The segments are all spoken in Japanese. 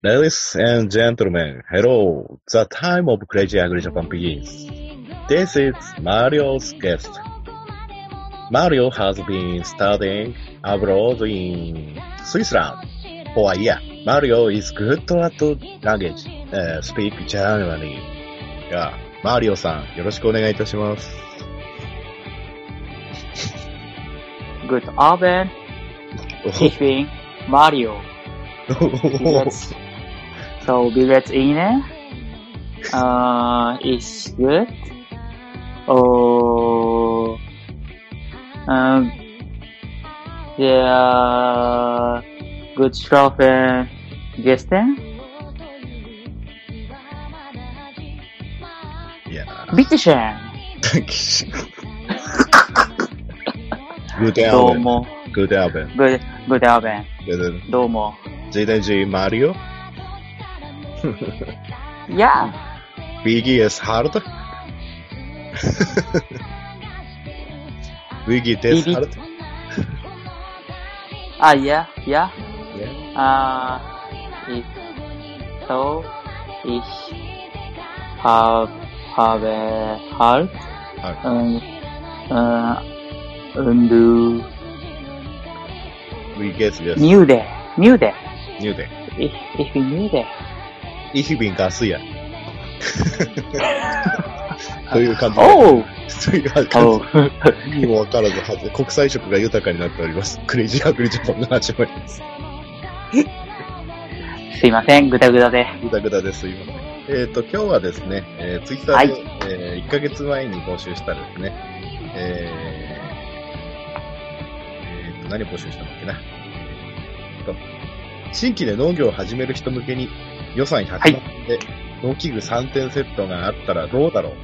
Ladies and gentlemen, hello. The time of Crazy Ugly Japan begins. This is Mario's guest. Mario has been studying abroad in Switzerland for a year. Mario is good at language, uh, speak Germany. いや、マリオさん、よろしくお願いいたします。Good Abend, ich bin Mario. Geht's? So, wie geht's Ihnen? Äh, ist gut. Oh, ähm, der gut schlafen gestern? いや Bitteschön. グーテンアベン。どうも。グーテンアベン。Good, good Abend. でどうも。JDG マ yeah. Biggie is hard. Biggie is hard. Ah, uh, yeah, yeah. Yeah. Uh, it's so ich hab, habe hard. und uh, und du we get this. New day, new day. New day. Ich, ich bin day. Ich bin ガス屋。という感じで。Oh! という感じ Oh. にもわからずはず、国際色が豊かになっております。クレイジーアグリジャパンの始まりです。すいません、ぐだぐだで。ぐだぐだです。すいません。えっ、と、今日はですね、えー、ツイッターで、はいえー、1ヶ月前に募集したですね、えー、えーと、何募集したんだっけな。新規で農業を始める人向けに予算100万円で農機具3点セットがあったらどうだろう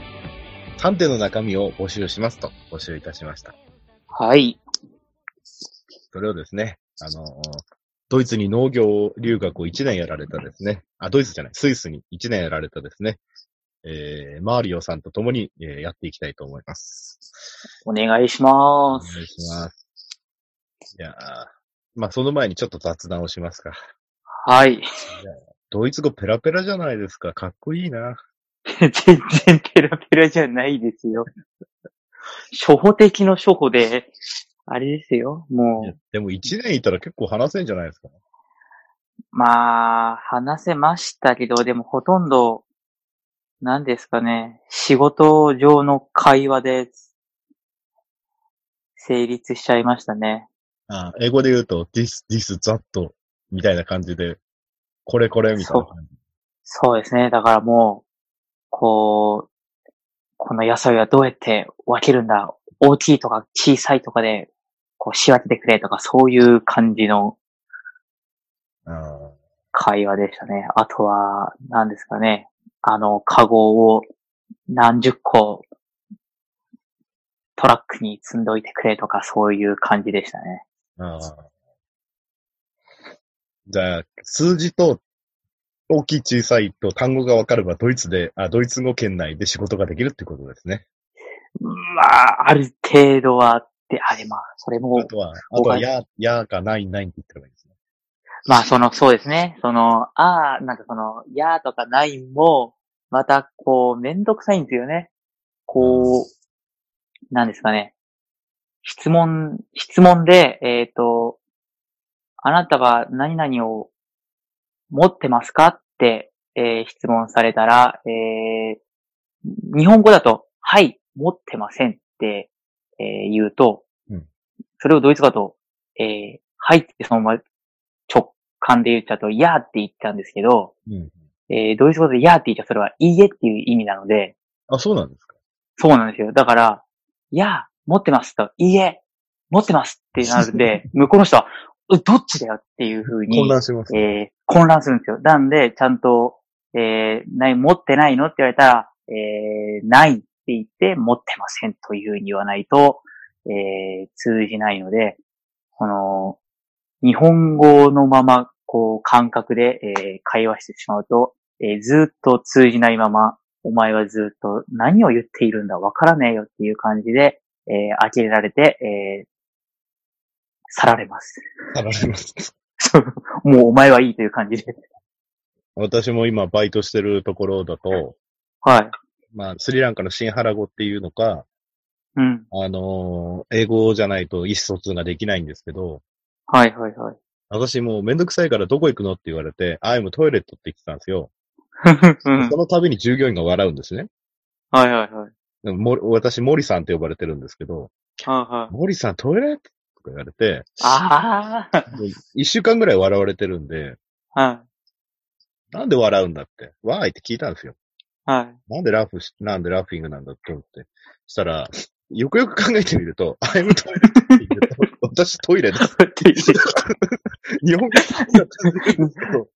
?3 点の中身を募集しますと募集いたしました。はい。それをですね、あの、ドイツに農業留学を1年やられたですね、あ、ドイツじゃない、スイスに1年やられたですね、えー、マーリオさんと共に、えーやっていきたいと思います。お願いします。お願いします。いやーまあ、その前にちょっと雑談をしますか。はい。ドイツ語ペラペラじゃないですか。かっこいいな。全然ペラペラじゃないですよ。初歩的の初歩で、あれですよ。もう、でも1年いたら結構話せんじゃないですか。まあ、話せましたけど、でもほとんど、何ですかね、仕事上の会話で、成立しちゃいましたね。あ英語で言うと、this, this, that みたいな感じで、これこれみたいな感じ。そうですね。だからもう、こう、この野菜はどうやって分けるんだ？大きいとか小さいとかで、こう仕分けてくれとか、そういう感じの会話でしたね。あとは、何ですかね。あの、カゴを何十個トラックに積んどいてくれとか、そういう感じでしたね。ああ。じゃあ、数字と、大きい小さいと単語が分かれば、ドイツで、あ、ドイツ語圏内で仕事ができるってことですね。まあ、ある程度はって、あれまあ、それもあ、とは、あとは、や、やかないないって言ってればいいですね。まあ、その、そうですね。その、ああ、なんかその、やーとかないも、また、こう、めんどくさいんですよね。こう、なんですかね。質問、質問で、えっ、と、あなたは何々を持ってますか？って、えー質問されたら、えー日本語だと、はい、持ってませんって、えー言うと、うんそれをドイツ語だと、えーはいってそのまま直感で言っちゃうと、いやーって言っちゃうんですけど、うん。えードイツ語でいやーって言っちゃうそれはいいえっていう意味なので、あ、そうなんですか？そうなんですよ。だから、いやー、持ってますと、いいえ、持ってますってなるんで、向こうの人は、うどっちだよっていう風に、混乱します。えー混乱するんですよ。なんで、ちゃんと、えーない、持ってないのって言われたら、えーないって言って、持ってませんという風に言わないと、えー通じないので、この、日本語のまま、こう、感覚で、えー会話してしまうと、えーずっと通じないまま、お前はずっと何を言っているんだわからねえよっていう感じで、えー呆れられて、えー去られます。あられます。もうお前はいいという感じで。私も今バイトしてるところだと、はい。まあ、スリランカのシンハラ語っていうのか、うん。あのー英語じゃないと意思疎通ができないんですけど、はいはいはい。私もうめんどくさいからどこ行くのって言われて、I'm トイレットって言ってたんですよ。うんその度に従業員が笑うんですね。はいはいはい。でもも私、森さんって呼ばれてるんですけど、はいはい。森さんトイレッか言われて、あもう一週間ぐらい笑われてるんで、あ。はい。なんで笑うんだって、わーいって聞いたんですよ。はい。なんでラフし、なんでラフィングなんだって思って。したら、よくよく考えてみると、I'm トイレって言うと、私トイレです。日本語だったんですけど、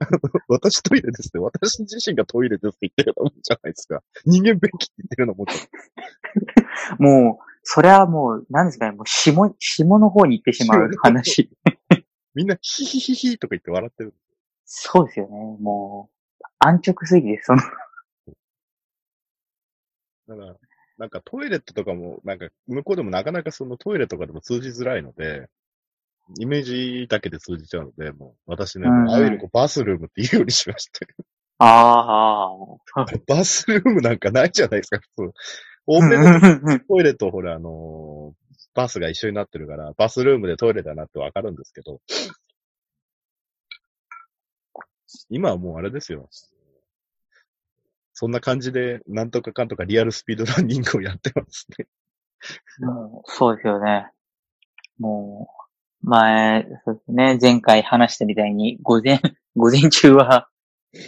あの私トイレですって、私自身がトイレですって言ってるようなもんじゃないですか。人間便器って言ってるようなもんじゃないもう、それはもう、何ですかね、もう、下、下の方に行ってしまう話。みんなヒヒヒヒとか言って笑ってる。そうですよね。もう、安直すぎです。その、だから、なんかトイレットとかも、なんか向こうでもなかなかそのトイレとかでも通じづらいので、イメージだけで通じちゃうので、もう私ね、うんうんああいうのこうバスルームって言うようにしまして。ああ。バスルームなんかないじゃないですか、普通。大目のはトイレとほら、あのーバスが一緒になってるから、バスルームでトイレだなってわかるんですけど、今はもうあれですよ。そんな感じで、なんとかかんとかリアルスピードランニングをやってますね。もう、そうですよね。もう、前、そうですね、前回話したみたいに、午前、午前中は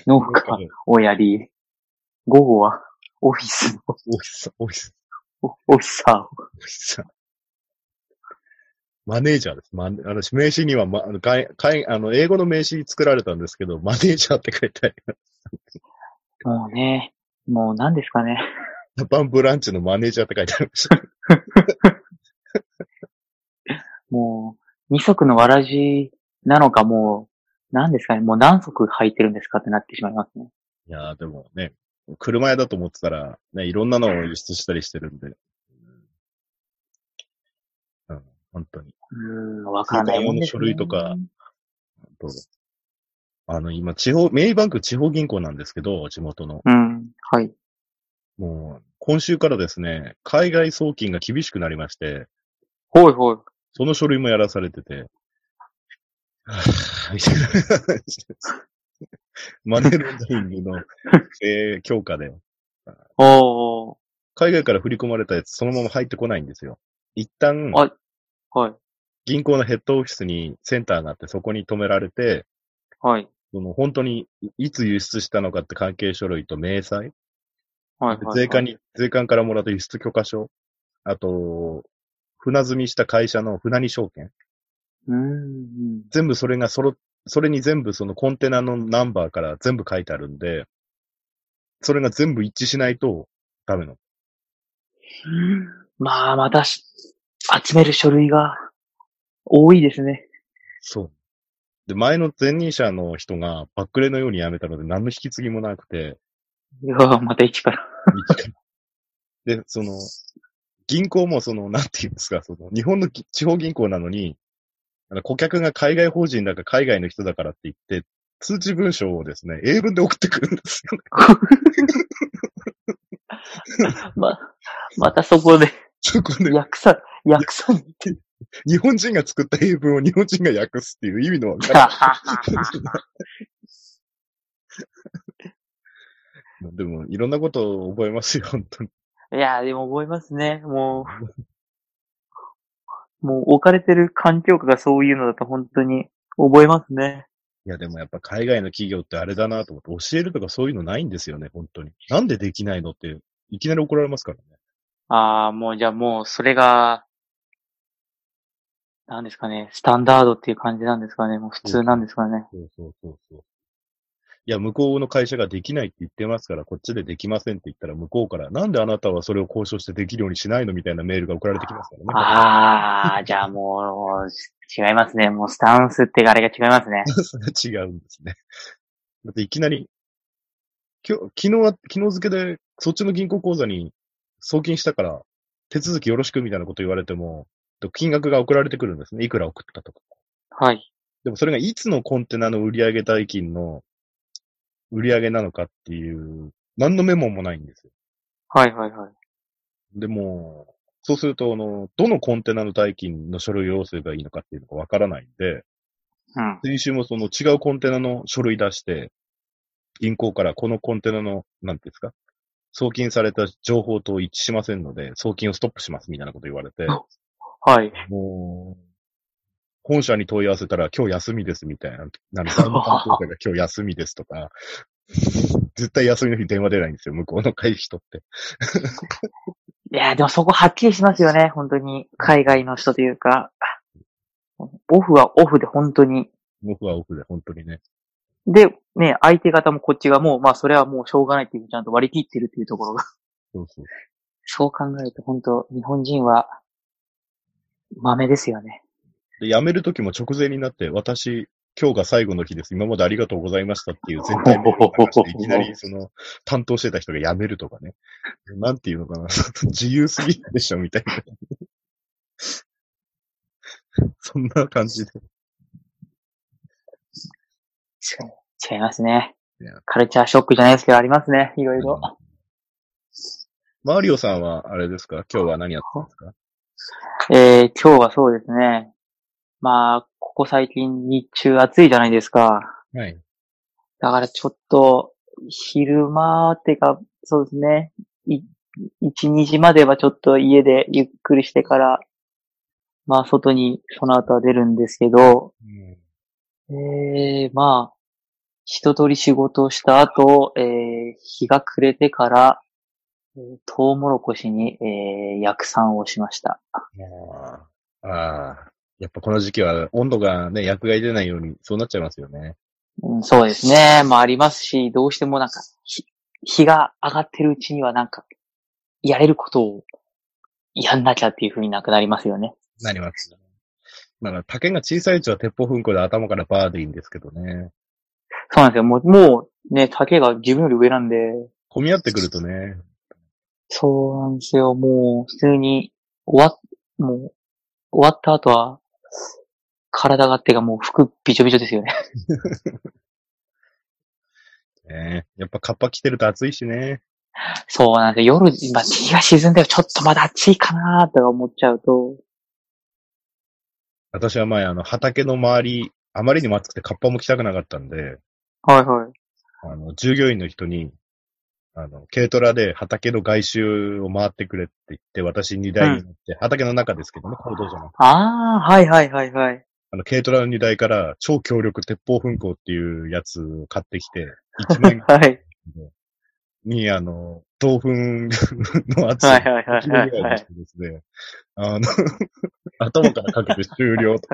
農家をやり、午後はオフィスの、オフィス、オフィス、オオフィサーを。オフィス。マネージャーです。マネ私、名刺には、ま、あのかいかいあの、英語の名刺作られたんですけど、マネージャーって書いてあります。もうね、もう何ですかね。ジャパンブランチのマネージャーって書いてありました。もう、二足のわらじなのかもう、何ですかね。もう何足履いてるんですかってなってしまいますね。いやーでもね、車屋だと思ってたら、ね、いろんなのを輸出したりしてるんで。うん、本当に。うーん、わからないね。通貨用の書類とかどうぞあの、今、地方、メイバンク地方銀行なんですけど、地元の。うん、はい。もう、今週からですね、海外送金が厳しくなりまして、ほいほい。その書類もやらされてて、マネーロンダリングの、えー、強化で、おー、海外から振り込まれたやつ、そのまま入ってこないんですよ。一旦、あはい、銀行のヘッドオフィスにセンターがあって、そこに止められて、はい、その本当にいつ輸出したのかって関係書類と明細、はい、はい。税関に、税関からもらった輸出許可書、あと、船積みした会社の船に証券、うーん。全部それがそろ、それに全部そのコンテナのナンバーから全部書いてあるんで、それが全部一致しないとダメなの。まあ、またし、集める書類が多いですね。そう。で、前の前任者の人がバックレのように辞めたので何の引き継ぎもなくて、いやーまた一から。で、その、銀行もその、なんていうんですか、その、日本のぎ地方銀行なのに、顧客が海外法人だか海外の人だからって言って、通知文書をですね、英文で送ってくるんですよね。ま、またそこで、そこで、訳さ、訳さに。日本人が作った英文を日本人が訳すっていう意味のわからない。でも、いろんなことを覚えますよ、本当に。いやー、でも覚えますね。もう、もう置かれてる環境下がそういうのだと本当に覚えますね。いや、でもやっぱ海外の企業ってあれだなと思って、教えるとかそういうのないんですよね、本当に。なんでできないのって、いきなり怒られますからね。ああ、もうじゃあもうそれが、なんですかね、スタンダードっていう感じなんですかね。もう普通なんですかね。そうそうそうそう。いや、向こうの会社ができないって言ってますから、こっちでできませんって言ったら、向こうから、なんであなたはそれを交渉してできるようにしないのみたいなメールが送られてきますからね。ああ、じゃあもう、違いますね。もうスタンスってあれが違いま すね。違うんですね。だっていきなり、今日、昨日は、昨日付けで、そっちの銀行口座に送金したから、手続きよろしくみたいなこと言われても、金額が送られてくるんですね。いくら送ったとか。はい。でもそれがいつのコンテナの売上代金の売り上げなのかっていう、何のメモもないんですよ。はいはいはい。でも、そうすると、あの、どのコンテナの代金の書類を要すればいいのかっていうのがわからないんで、うん。先週もその違うコンテナの書類出して、銀行からこのコンテナの、なんていうんですか、送金された情報と一致しませんので、送金をストップしますみたいなこと言われて、はい。もう、本社に問い合わせたら今日休みですみたいな、なんか財務担当者が今日休みですとか、絶対休みの日電話出ないんですよ、向こうの会議人って。いや、でもそこはっきりしますよね、本当に。海外の人というか。オフはオフで本当に。オフはオフで、本当にね。で、ね、相手方もこっちがもう、まあそれはもうしょうがないっていう、ちゃんと割り切ってるっていうところが。そうそう。そう考えると本当、日本人は、豆ですよね。で、辞める時も直前になって、私、今日が最後の日です。今までありがとうございましたっていう全体メールを流して、いきなりその、担当してた人が辞めるとかね。なんていうのかな。自由すぎるでしょ、みたいな。そんな感じで。違いますね。カルチャーショックじゃないですけど、ありますね。いろいろ。マリオさんは、あれですか？今日は何やったんですか？えー、今日はそうですね。まあ、ここ最近日中暑いじゃないですか。はい。だからちょっと、昼間ってか、そうですね。い、1、2時まではちょっと家でゆっくりしてから、まあ外にその後は出るんですけど、えー、まあ、一通り仕事をした後、えー、日が暮れてから、えートウモロコシに、えー、薬酸をしました。ああ。やっぱこの時期は温度がね、薬害出ないように、そうなっちゃいますよね。うん、そうですね。まあありますし、どうしてもなんか、ひ日が上がってるうちにはなんか、やれることをやんなきゃっていう風になくなりますよね。なります。まあ、竹が小さいうちは鉄砲噴火で頭からバーでいいんですけどね。そうなんですよ。もう、もうね、竹が自分より上なんで、混み合ってくるとね、そうなんですよ。もう、普通に、終わっ、もう、終わった後は、体がってかもう服びちょびちょですよね。ねやっぱカッパ着てると暑いしね。そうなんで。夜、今、日が沈んでちょっとまだ暑いかなーとか思っちゃうと、私は前、あの、畑の周り、あまりにも暑くてカッパも着たくなかったんで、はいはい。あの、従業員の人に、あの、軽トラで畑の外周を回ってくれって言って、私荷台に乗って、畑の中ですけどね、行動じゃなくて。ああ、はいはいはいはい。あの、軽トラの荷台から超強力鉄砲噴火っていうやつを買ってきて、1万円はい。に、あの、豆粉の圧はいはいはいキロぐらいにしてですね、あの、頭からかけて終了と。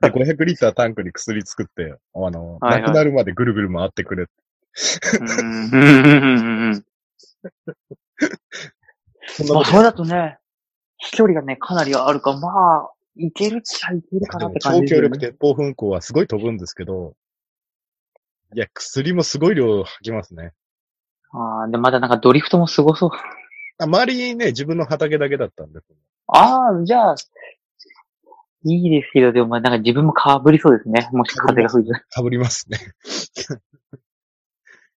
で、500リッタータンクに薬作って、あの、はいはいなくなるまでぐるぐる回ってくれ。うんうん。うん。うん。うん。まあ、それだとね、飛距離がね、かなりあるか、まあ、いけるっちゃいけるかなって感じ超強。力鉄砲噴火はすごい飛ぶん。ですけど、いや、薬もすごい量吐きますね。ああ、で、まだなん。かドリフトもすごそう。あ周りね、自分の畑だけだったん。です。ああ、じゃあ、いいですけど、でもなん。か自分もかぶりそうですね。もし風が吹いて。かぶりますね。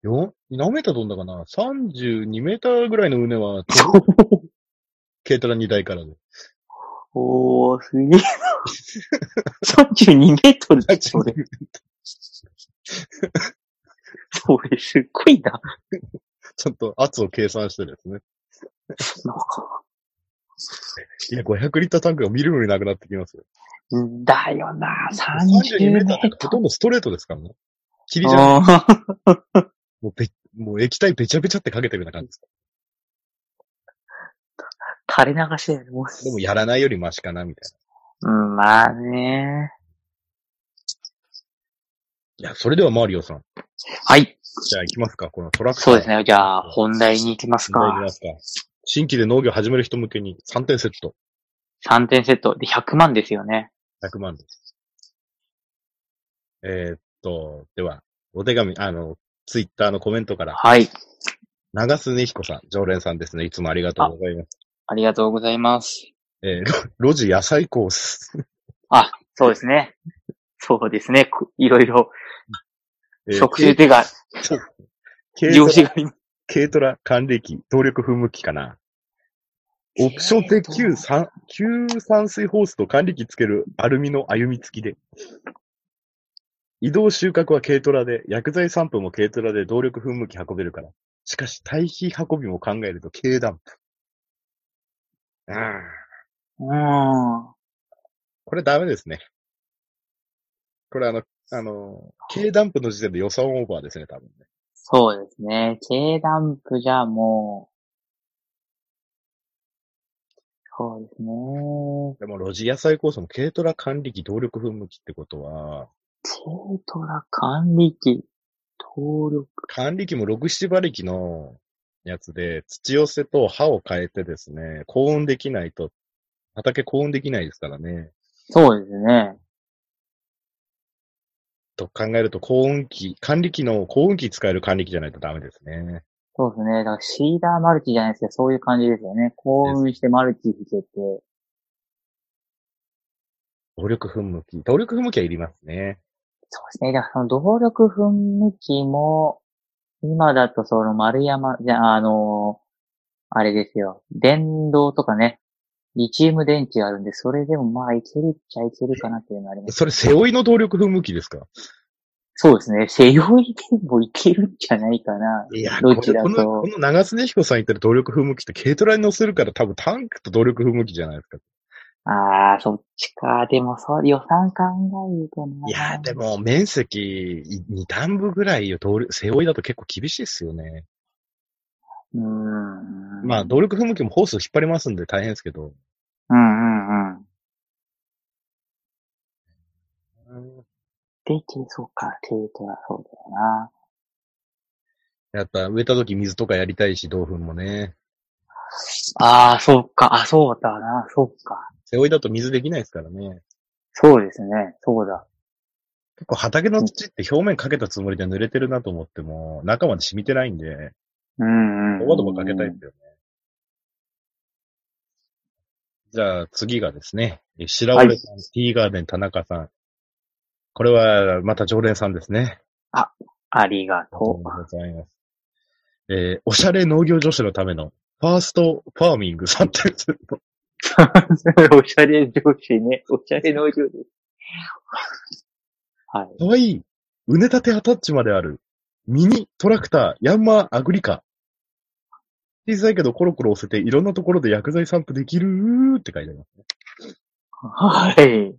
よ何メーター飛んだかな ?32 メーターぐらいの畝は、軽トラ2台からで。おー、すげえ。32メートルってそれ。それすっごいな。ちょっと圧を計算してですね。なんかいや、500リッタータンクがみるみるなくなってきますよ。だよな、32 30メーターってほとんどストレートですからね。霧じゃない。もうべ、もう液体べちゃべちゃってかけてるような感じですか垂れ流しだよね。もうでもやらないよりマシかな、みたいうん、まあね。な。いや、それではマリオさん。はい。じゃあ行きますか、このトラクター。そうですね。じゃあ、本題に行きますか本題行き。ますか。新規で農業始める人向けに3点セット。3点セットで100万ですよね。100万です。えーっと、では、お手紙、あの、ツイッターのコメントから、はい。長須根彦さん、常連さんですね。いつもありがとうございます。ありがとうございます。えー、ロ 路地野菜コース。あ、そうですね。そうですね。くいろいろ、えー食習っていうか、そう。軽ト上ラ司がいます。軽トラ、還暦、動力噴霧器かな。オプションで旧酸、旧酸水ホースと管理機つけるアルミの歩み付きで。移動収穫は軽トラで、薬剤散布も軽トラで動力噴霧器運べるから。しかし、堆肥運びも考えると軽ダンプ。ああ、うん。これダメですね。これあの、あの、軽ダンプの時点で予算オーバーですね、多分ね。そうですね。軽ダンプじゃもう、そうですね。でも、路地野菜コースも軽トラ管理機動力噴霧器ってことは、軽トラ管理機、登録。管理機も6、7馬力のやつで、土寄せと刃を変えてですね、高温できないと、畑高温できないですからね。そうですね。と考えると、高温機、管理機の高温機使える管理機じゃないとダメですね。そうですね。だからシーダーマルチじゃないですけど、そういう感じですよね。幸運してマルチ引けて。動力噴霧器。動力噴霧器はいりますね。そうですね。だからその動力噴霧器も、今だとその丸山、じゃあ、あの、あれですよ。電動とかね。リチウム電池があるんで、それでもまあいけるっちゃいけるかなっていうのはあります。それ、背負いの動力噴霧器ですか？そうですね。背負いでもいけるんじゃないかな。いや、どちらとこの、この長須根彦さん言ってる動力噴霧器って軽トラに乗せるから多分タンクと動力噴霧器じゃないですか。ああ、そっちか。でも、そう、予算考えるとな。いや、で。も面積2段部ぐらいよ、動力背負いだと結構厳しいですよね。うーん。まあ、動力噴霧器もホース引っ張りますんで大変ですけど。うんうんうん。で、そうか、軽トラ、そうだよな。やっぱ植えた時水とかやりたいし、豆粉もね。ああ、そうか、あ、そうだな、そうか。背負いだと水できないですからね。そうですね、そうだ。結構畑の土って表面かけたつもりで濡れてるなと思っても、中まで染みてないんで、うんうん。ドバドバかけたいですよね。じゃあ次がですね、え白折さん、ティーガーデン田中さん。これはまた常連さんですね。ありがありがとうとございます。えーおしゃれ農業女子のためのファーストファーミングさんって。おしゃれ上司ね。おしゃれ農業です。はい。かわいい。うねたてアタッチまである。ミニトラクター、ヤンマーアグリカ。小さいけどコロコロ押せていろんなところで薬剤散布できるーって書いてありますね。はい。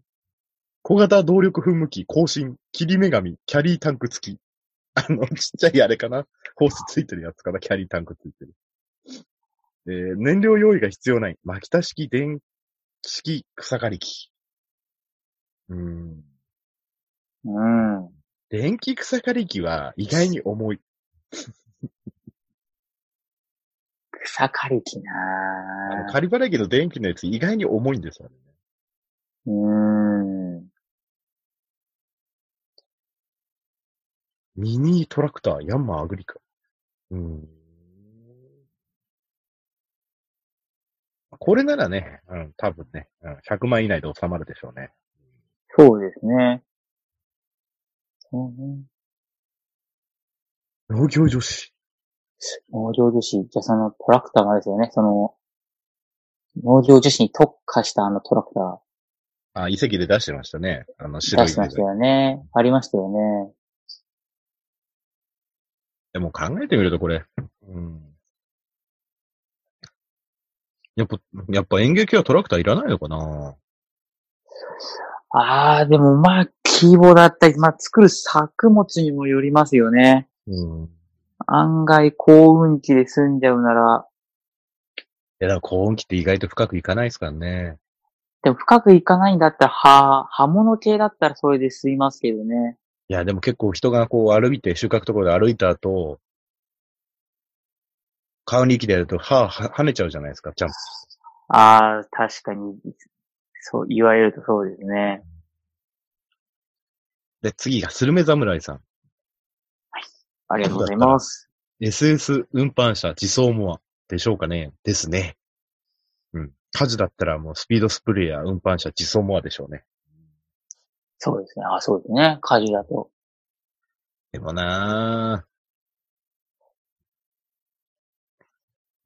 小型動力噴霧器、更新、切り女神、キャリータンク付き。あの、ちっちゃいあれかなホースついてるやつかなキャリータンクついてる。えー燃料用意が必要ない。巻き田式電式草刈り機。うーん。うん。電気草刈り機は意外に重い。草刈り機あなの、仮払い機の電気のやつ意外に重いんですよね。うーん。ミニトラクター、ヤンマーアグリカ。うーん。これならね、うん、多分ね、うん、100万以内で収まるでしょうね。そうですね。そうね。農業女子。農業女子。じゃあそのトラクターがですよね。その、農業女子に特化したあのトラクタあ、遺跡で出してましたね。あの、ー白いの出してましたよね。ありましたよね。でも考えてみるとこれ、うん。やっぱ、やっぱ演劇はトラクターいらないのかな？ああ、でもまあ、規模だったり、まあ作る作物にもよりますよね。うん。案外幸運期で済んじゃうなら、いや、だから高音機って意外と深くいかないですからね。でも深くいかないんだったら、は、刃物系だったらそれで済みますけどね。いや、でも結構人がこう歩いて、収穫ところで歩いた後、川に行きでやると、歯は跳ねちゃうじゃないですか、ジャンプ。ああ、確かに、そう、言われるとそうですね。で、次がスルメ侍さん。ありがとうございます。SS 運搬車自走モアでしょうかねですね。うん。火事だったらもうスピードスプレーや運搬車自走モアでしょうね。そうですね。あそうですね。火事だと。でもな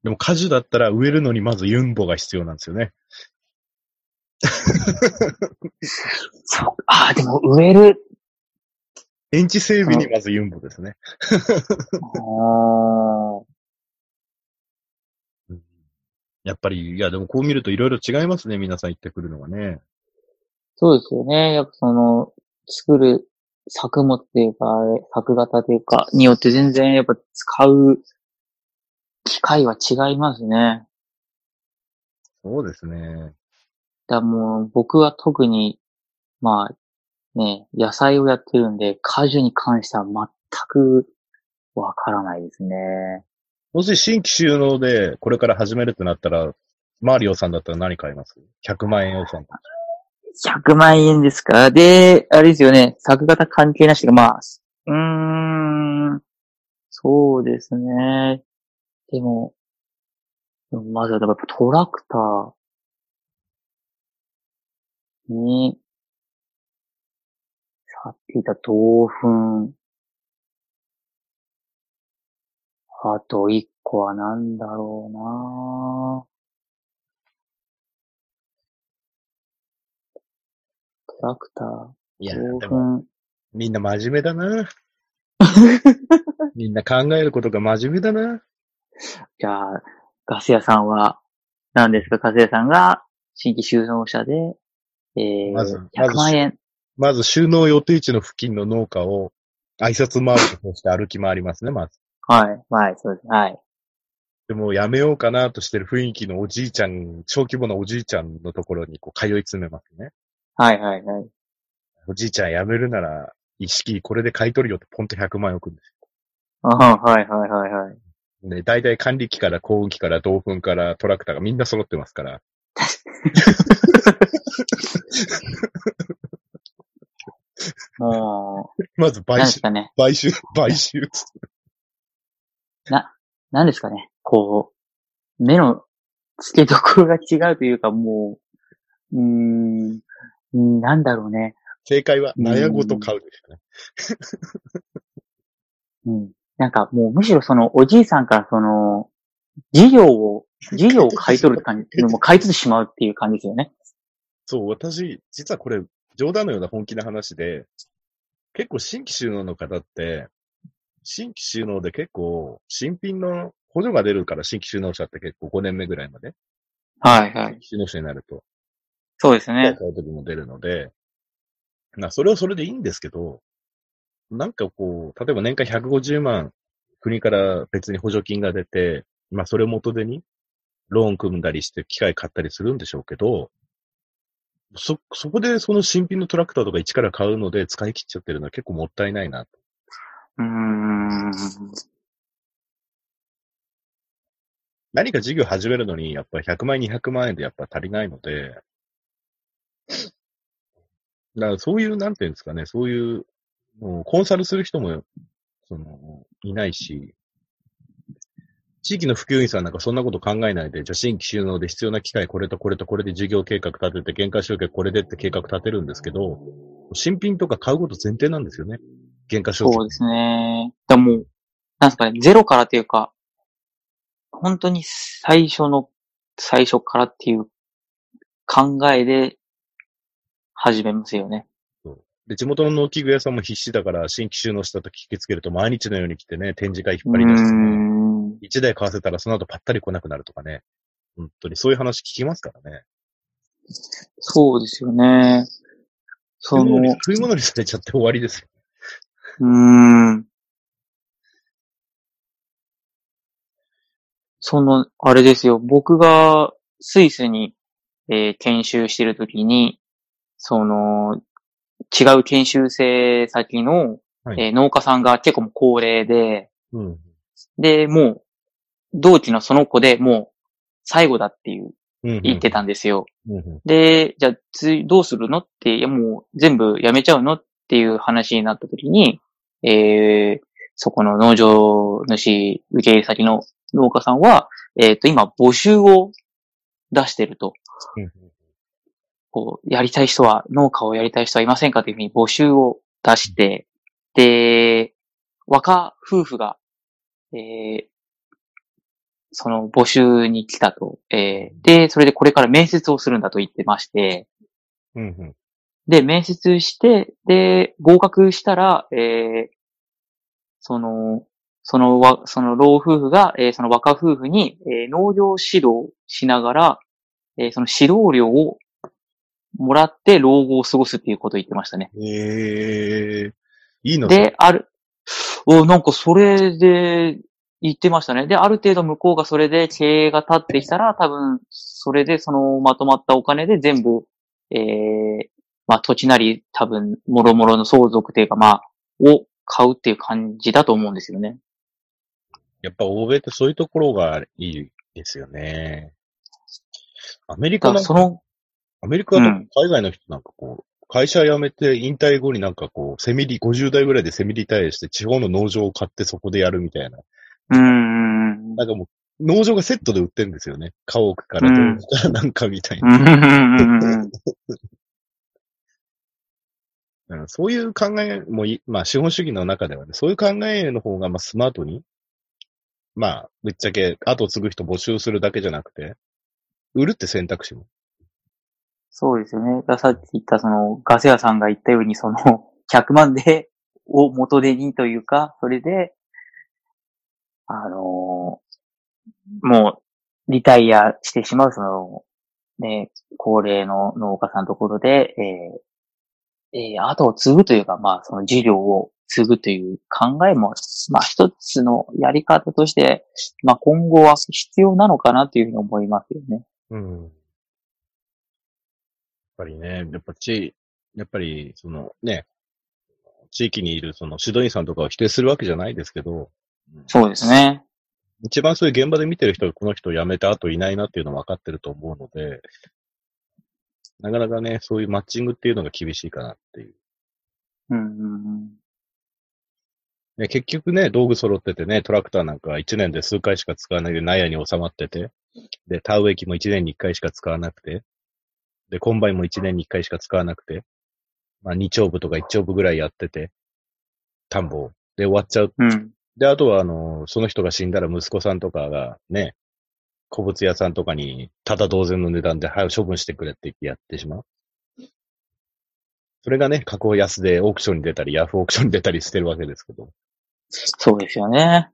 でも果樹だったら植えるのにまずユンボが必要なんですよね。そう、ああ、でも植える。園地整備にまずユンボですね。ああ。やっぱり、いやでもこう見るといろいろ違いますね、皆さん言ってくるのがね。そうですよね。やっぱその、作る作物っていうか、作型っていうか、によって全然やっぱ使う機会は違いますね。そうですね。だもう僕は特に、まあ、ね、野菜をやってるんで、果樹に関しては全くわからないですね。もし新規収納でこれから始めるってなったら、マリオさんだったら何買います ?100 万円予算。100万円ですか？で、あれですよね、作型関係なしが、まあ、うーん、そうですね。でも、でもまずはやっぱトラクターに、さっき言った豆粉、あと一個は何だろうなトラクタいや、ー、でも、みんな真面目だな。みんな考えることが真面目だな。じゃあ、ガス屋さんは、何ですか？ガス屋さんが新規収納者で、えー、まずま100ず万円。まず収納予定地の付近の農家を挨拶回りとして歩き回りますね、まず。はい、はい、そうです。はい。でもやめようかなとしてる雰囲気のおじいちゃん、小規模なおじいちゃんのところにこう通い詰めますね。はい、はい、はい。おじいちゃん辞めるなら、一式これで買い取るよってポンと100万円置くんですあはい、はい、はい、はい。よ。ね、大体管理機から幸運機から銅粉からトラクターがみんな揃ってますから。もまず買収、かね。買収、買収。何ですかね。こう、目の付けどころが違うというか、もう、うーん、うんなんだろうね。正解は、納屋ごと買うですよね。うん。なんかもうむしろそのおじいさんからその、事業を、事業を買い取るって感じ、もう買い取ってしまうっていう感じですよね。そう、私、実はこれ、冗談のような本気な話で、結構新規収納の方って、新規収納で結構、新品の補助が出るから新規収納者って結構5年目ぐらいまで、はい、はい。新規収納者になると、そうですね。買う時も出るので、まあ、それはそれでいいんですけど、なんかこう、例えば年間150万、国から別に補助金が出て、まあ、それを元手に、ローン組んだりして機械買ったりするんでしょうけど、そ、そこでその新品のトラクターとか一から買うので使い切っちゃってるのは結構もったいないな。うーん。何か事業始めるのに、やっぱり100万円、200万円でやっぱ足りないので、だからそういう、なんていうんですかね、そういう、もうコンサルする人も、その、いないし、地域の普及員さんなんかそんなこと考えないで、じゃあ新規収納で必要な機械これとこれとこれで事業計画立てて、原価償却これでって計画立てるんですけど、新品とか買うこと前提なんですよね。原価償却。そうですね。でもう、なんすかね、ゼロからっていうか、本当に最初の、最初からっていう考えで始めますよね。で、地元の農機具屋さんも必死だから、新規収納したと聞きつけると毎日のように来てね、展示会引っ張り出してね、ん。一台買わせたらその後ぱったり来なくなるとかね。本当にそういう話聞きますからね。そうですよね。その、食い物にされちゃって終わりですよ。ーん。その、あれですよ。僕がスイスに、えー研修してるときに、その、違う研修生先の、はいえー農家さんが結構もう高齢で、うん。で、もう、同期のその子でもう、最後だっていう、うん。言ってたんですよ。うんうん。で、じゃあ、つ、どうするのって、いやもう、全部やめちゃうのっていう話になった時に、えー、そこの農場主、受け入れ先の農家さんは、えっ、と、今、募集を出してると。うんこう、やりたい人は、農家をやりたい人はいませんかというふうに募集を出して、で、若夫婦が、えー、その募集に来たと。えーで、それでこれから面接をするんだと言ってまして、うんうん。で、面接して、で、合格したら、えーその、そのわ、その老夫婦が、えーその若夫婦に、えー農業指導しながら、えーその指導料をもらって老後を過ごすっていうことを言ってましたね。ええいいので、ある、お、なんかそれで言ってましたね。で、ある程度向こうがそれで経営が立ってきたら、多分、それでそのまとまったお金で全部、えー、まあ土地なり多分、もろもろの相続というか、まあ、を買うっていう感じだと思うんですよね。やっぱ欧米ってそういうところがいいですよね。アメリカなんか、らその、アメリカだとうん海外の人なんかこう、会社辞めて引退後になんかこう、セミリ、50代ぐらいでセミリタイアして地方の農場を買ってそこでやるみたいな。うーん。なんかもう、農場がセットで売ってるんですよね。家屋からうん道具からなんかみたいうんな。うんうんうんうん そういう考えもい、まあ資本主義の中ではね、そういう考えの方がまあスマートに、まあ、ぶっちゃけ後を継ぐ人募集するだけじゃなくて、売るって選択肢も。そうですよね。さっき言ったその、ガセ屋さんが言ったように、その、100万で、を元手にというか、それで、あのーもう、リタイアしてしまう、その、ね、高齢の農家さんのところで、えーえー後を継ぐというか、まあ、その事業を継ぐという考えも、まあ、一つのやり方として、まあ、今後は必要なのかなというふうに思いますよね。うん。やっぱりね、やっぱち、やっぱり、そのね、地域にいるその指導員さんとかを否定するわけじゃないですけど、そうですね。一番そういう現場で見てる人がこの人を辞めた後いないなっていうのは分かってると思うので、なかなかね、そういうマッチングっていうのが厳しいかなっていう。うんうんうん。ね、結局ね、道具揃っててね、トラクターなんか1年で数回しか使わないで納屋に収まってて、で、田植え機も1年に1回しか使わなくて、で、コンバインも1年に1回しか使わなくて、まあ2町歩とか1町歩ぐらいやってて、田んぼをで終わっちゃう。うん。で、あとはあの、その人が死んだら息子さんとかがね、古物屋さんとかに、ただ同然の値段で、はい、処分してくれって言ってやってしまう。それがね、加工安でオークションに出たり、ヤフーオークションに出たりしてるわけですけど。そうですよね。やっ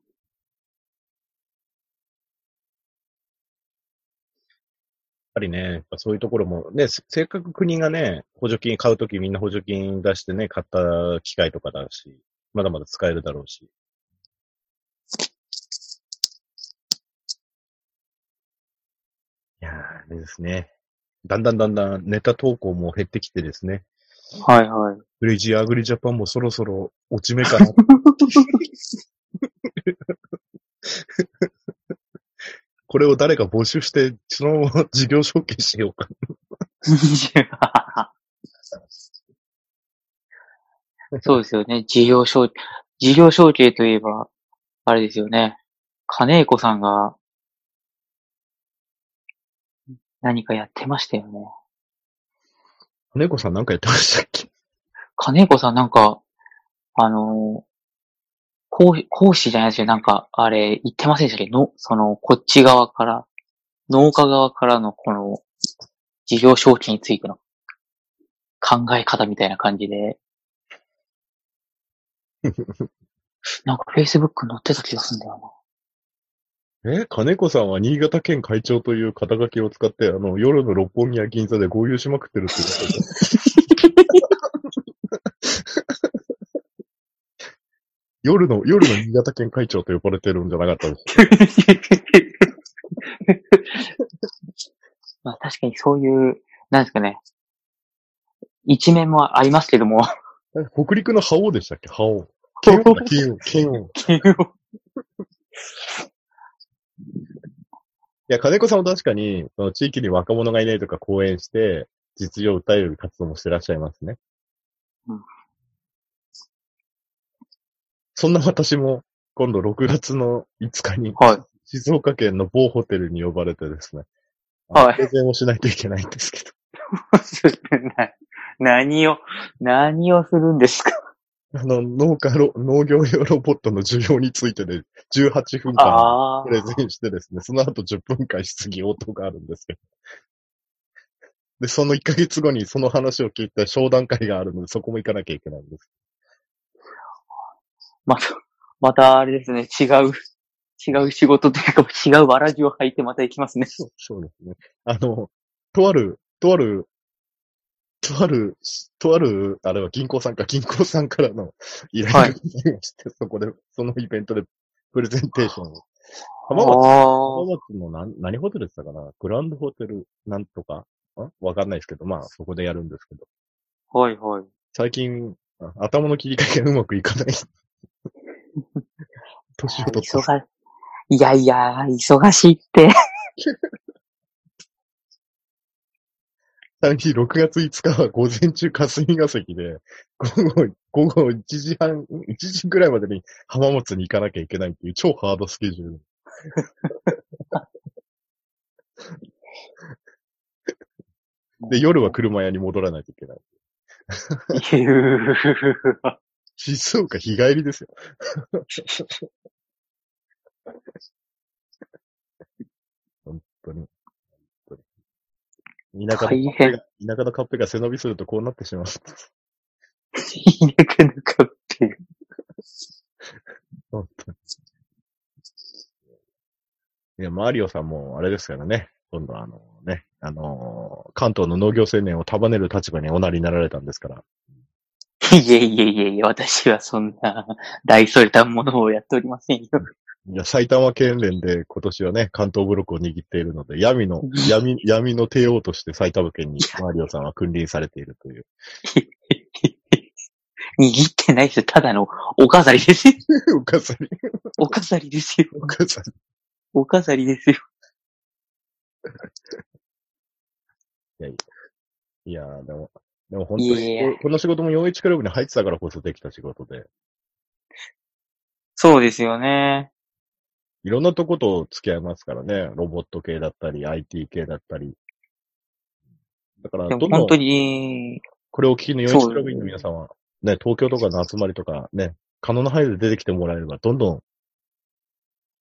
ぱりね、やっぱそういうところも、ね、せせっかく国がね、補助金買うときみんな補助金出してね、買った機械とかだし、まだまだ使えるだろうし。いやー、あれですね。だんだんだんだんネタ投稿も減ってきてですね。はいはい。クレイジーアグリジャパンもそろそろ落ち目かな。これを誰か募集して、そのまま事業承継しようか。そうですよね。事業承、事業承継といえば、あれですよね。金子さんが、何かやってましたよね。猫さんなんかやってましたっけ？金子さんなんか、あの、講師、講師じゃないですよ。なんか、あれ、言ってませんでしたっけ？の、その、こっち側から、農家側からのこの、事業承継についての考え方みたいな感じで、なんか Facebook に載ってた気がするんだよな。え？金子さんは新潟県会長という肩書きを使って、あの、夜の六本木や銀座で合流しまくってるってことで 夜の、夜の新潟県会長と呼ばれてるんじゃなかったですか？まあ確かにそういう、なんですかね。一面もありますけども。え北陸の覇王でしたっけ？覇王。剣王だ、剣王、剣王。いや、金子さんも確かに、その地域に若者がいないとか講演して、実情を訴える活動もしてらっしゃいますね。うんそんな私も、今度6月の5日に、はい。静岡県の某ホテルに呼ばれてですね、はいプレゼンをしないといけないんですけど、な 何を、何をするんですか？あの、農家ロ、農業用ロボットの需要についてで18分間プ。レゼンしてですね、その後10分間質疑応答があるんですよ。で、その1ヶ月後にその話を聞いて商談会があるので、そこも行かなきゃいけないんです。また、またあれですね、違う、違う仕事というか、違うわらじを履いてまた行きますね。そうですね。あの、とある、とある、とある、とある、あれは銀行さんか、銀行さんからの依頼がはいございそこで、そのイベントでプレゼンテーションを。あ浜松、あ浜松の何、何ホテルでしたかな？グランドホテルなんとか？んわかんないですけど、まあ、そこでやるんですけど。はいはい。最近、あ頭の切り替えがうまくいかない。年を取っいやいや、忙しいって。ちなみに6月5日は午前中霞が関で、午後、午後1時半、1時ぐらいまでに浜松に行かなきゃいけないっていう超ハードスケジュール。で、夜は車屋に戻らないといけない。静岡日帰りですよ。本当に。本当に田舎のカッペが、田舎のカッペが背伸びするとこうなってしまう。田舎のカッペ本当に。いや、マリオさんも、あれですからね。今度あのね、あの関東の農業青年を束ねる立場におなりになられたんですから。いえいえいえいえ、私はそんな大それたものをやっておりませんよ。いや、埼玉県連で今年はね、関東ブロックを握っているので、闇の、闇、闇の帝王として埼玉県にマリオさんは君臨されているという。握ってないですよ。ただのお飾りですよ。お飾り、お飾りですよ。お飾り。お飾りですよ。いやー、でも、でも本当にこ、この仕事も41クラブに入ってたからこそできた仕事で、そうですよね。いろんなとこと付き合いますからね。ロボット系だったり、IT 系だったり。だから、どんどん本当に、これをお聞きのそう41クラブ員の皆さんは、ね、東京とかの集まりとかね、可能な範囲で出てきてもらえれば、どんどん、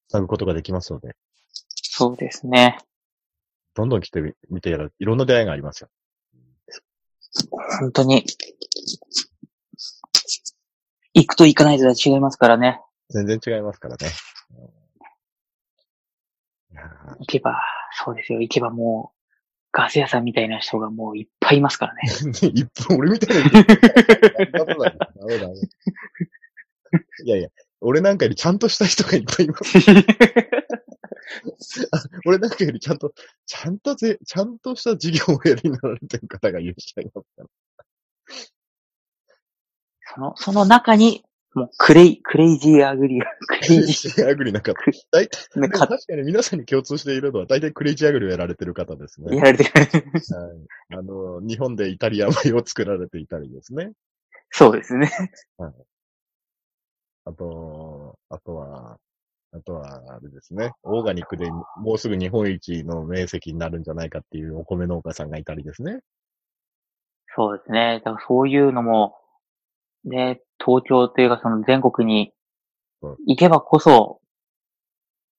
つなぐことができますので、そうですね。どんどん来てみ見てやる。いろんな出会いがありますよ。本当に。行くと行かないとは違いますからね。全然違いますからね。行けば、そうですよ。行けばもう、ガス屋さんみたいな人がもういっぱいいますからね。ー一分、俺みたいな。ダメダメ。いやいや、俺なんかよりちゃんとした人がいっぱいいます。俺なんかよりちゃんと、ちゃんとぜ、ちゃんとした事業をやりになられてる方がいらっしゃいますから。その、その中に、もうクレイ、クレイジーアグリが、クレイジーアグリなんか、大体、ーなか、確かに皆さんに共通しているのは、大体クレイジーアグリをやられてる方ですね。やられてる。はい。あの、日本でイタリア米を作られていたりですね。そうですね。あと、あとは、あとは、あれですね。オーガニックでもうすぐ日本一の面積になるんじゃないかっていうお米農家さんがいたりですね。そうですね。だからそういうのも、ね、東京というかその全国にうん行けばこそ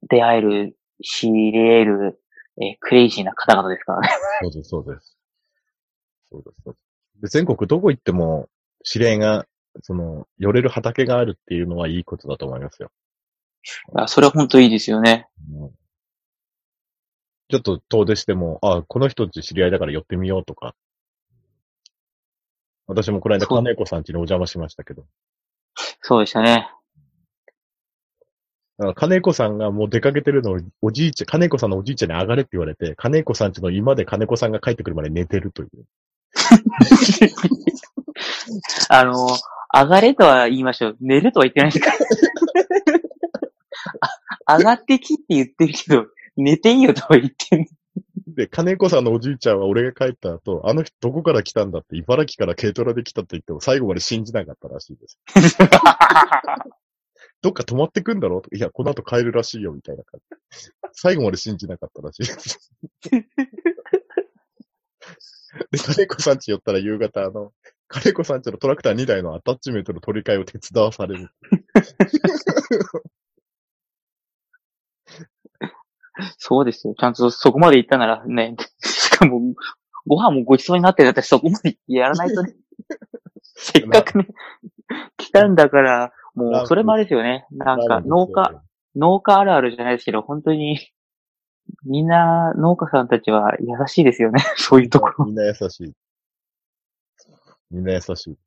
出会える、知り得る、えークレイジーな方々ですからね。そうです、そうです。そうです、そうです。で、全国どこ行っても、指令が、その、寄れる畑があるっていうのはいいことだと思いますよ。あそれは本当いいですよね。うんちょっと遠出しても、あ、この人たち知り合いだから寄ってみようとか。私もこの間、金子さん家にお邪魔しましたけど。そうでしたね。金子さんがもう出かけてるのを、おじいちゃん、金子さんのおじいちゃんに上がれって言われて、金子さん家の居間で金子さんが帰ってくるまで寝てるという。あの、上がれとは言いましょう。寝るとは言ってないですから。あ 上がってきって言ってるけど、寝ていいよとは言ってんで、金子さんのおじいちゃんは俺が帰った後、あの人どこから来たんだって、茨城から軽トラで来たって言っても最後まで信じなかったらしいです。どっか泊まってくんだろいや、この後帰るらしいよ、みたいな感じ。最後まで信じなかったらしいです。で、金子さんち寄ったら夕方、あの、金子さんちのトラクター2台のアタッチメントの取り替えを手伝わされる。そうですよ。ちゃんとそこまで行ったならね、しかも、ご飯もごちそうになってるんだったらそこまでやらないとね。せっかくね、来たんだから、もう、それもあれですよね。なんか、農家、農家あるあるじゃないですけど、本当に、みんな、農家さんたちは優しいですよね。そういうところ。みんな優しい。みんな優しい。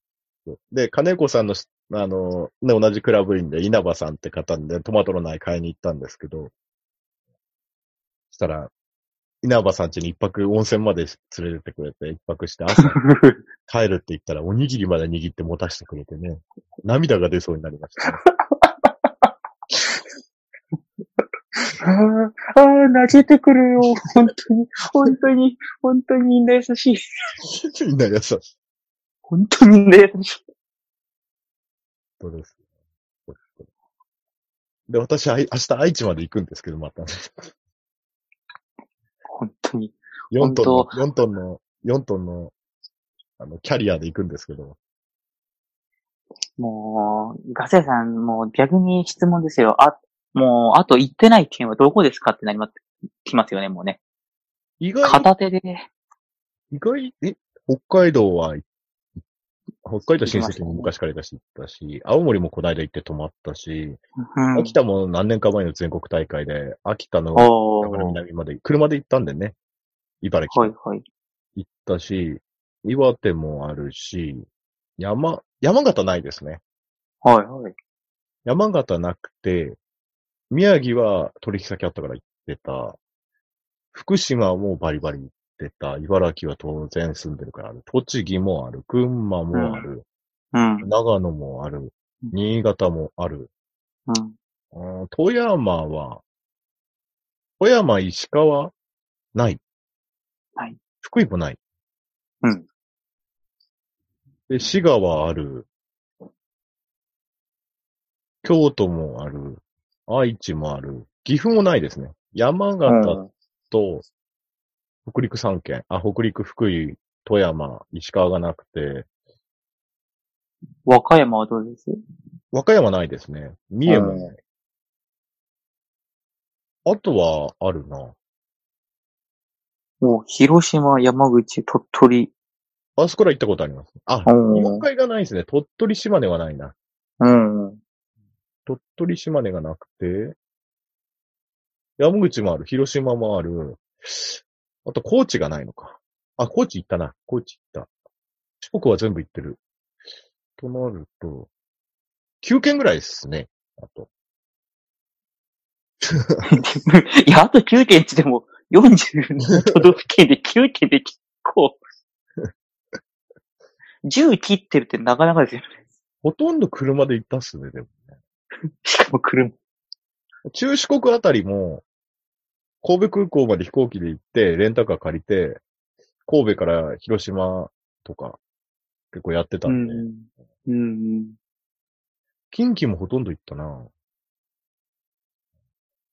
で、金子さんのし、あの、ね、同じクラブ員で稲葉さんって方でトマトの苗買いに行ったんですけど、したら、稲葉さん家に一泊温泉まで連れてってくれて、一泊して朝 帰るって言ったらおにぎりまで握って持たせてくれてね、涙が出そうになりました、ね。ああ、泣けてくるよ。本当に、本当に、本当にみんな優しい。みんな優しい。本当にみんな優しい。そうです。で、私、明日愛知まで行くんですけど、また。本当に。4トンの本、4トンの、4トンの、あの、キャリアで行くんですけど、もう、ガセさん、もう逆に質問ですよ。あ、もう、あと行ってない県はどこですかってなります、きますよね、もうね。意外、片手で、意外、え、北海道は、北海道親戚も昔からいたし行ったし、青森もこの間行って泊まったし、うん。秋田も何年か前の全国大会で、秋田の。南まで、車で行ったんでね、茨城はいはい。行ったし、岩手もあるし、山、山形ないですね。はいはい。山形なくて、宮城は取引先あったから行ってた。福島はもうバリバリ行ってた。茨城は当然住んでるからある。栃木もある。群馬もある。うん。長野もある。新潟もある。うん。うん富山は、富山、石川、ない。ない。福井もない。うん。で、滋賀はある。京都もある。愛知もある。岐阜もないですね。山形と北陸3県。あ、北陸、福井、富山、石川がなくて、和歌山はどうです？和歌山ないですね。三重もない。あとはあるな。もう、広島、山口、鳥取。あそこら行ったことあります。あ、うん日本海がないですね。鳥取、島根はないな。うん。鳥取、島根がなくて、山口もある、広島もある、あと高知がないのか。あ、高知行ったな。高知行った。四国は全部行ってる。となると、9県ぐらいですね。あと。いや、あと9県ってでも、42都道府県で9県で結構、10切ってるってなかなかですよね。ほとんど車で行ったっすね、でも。しかも車。中四国あたりも、神戸空港まで飛行機で行って、レンタカー借りて、神戸から広島とか、結構やってたうんで、ん。うん。近畿もほとんど行ったな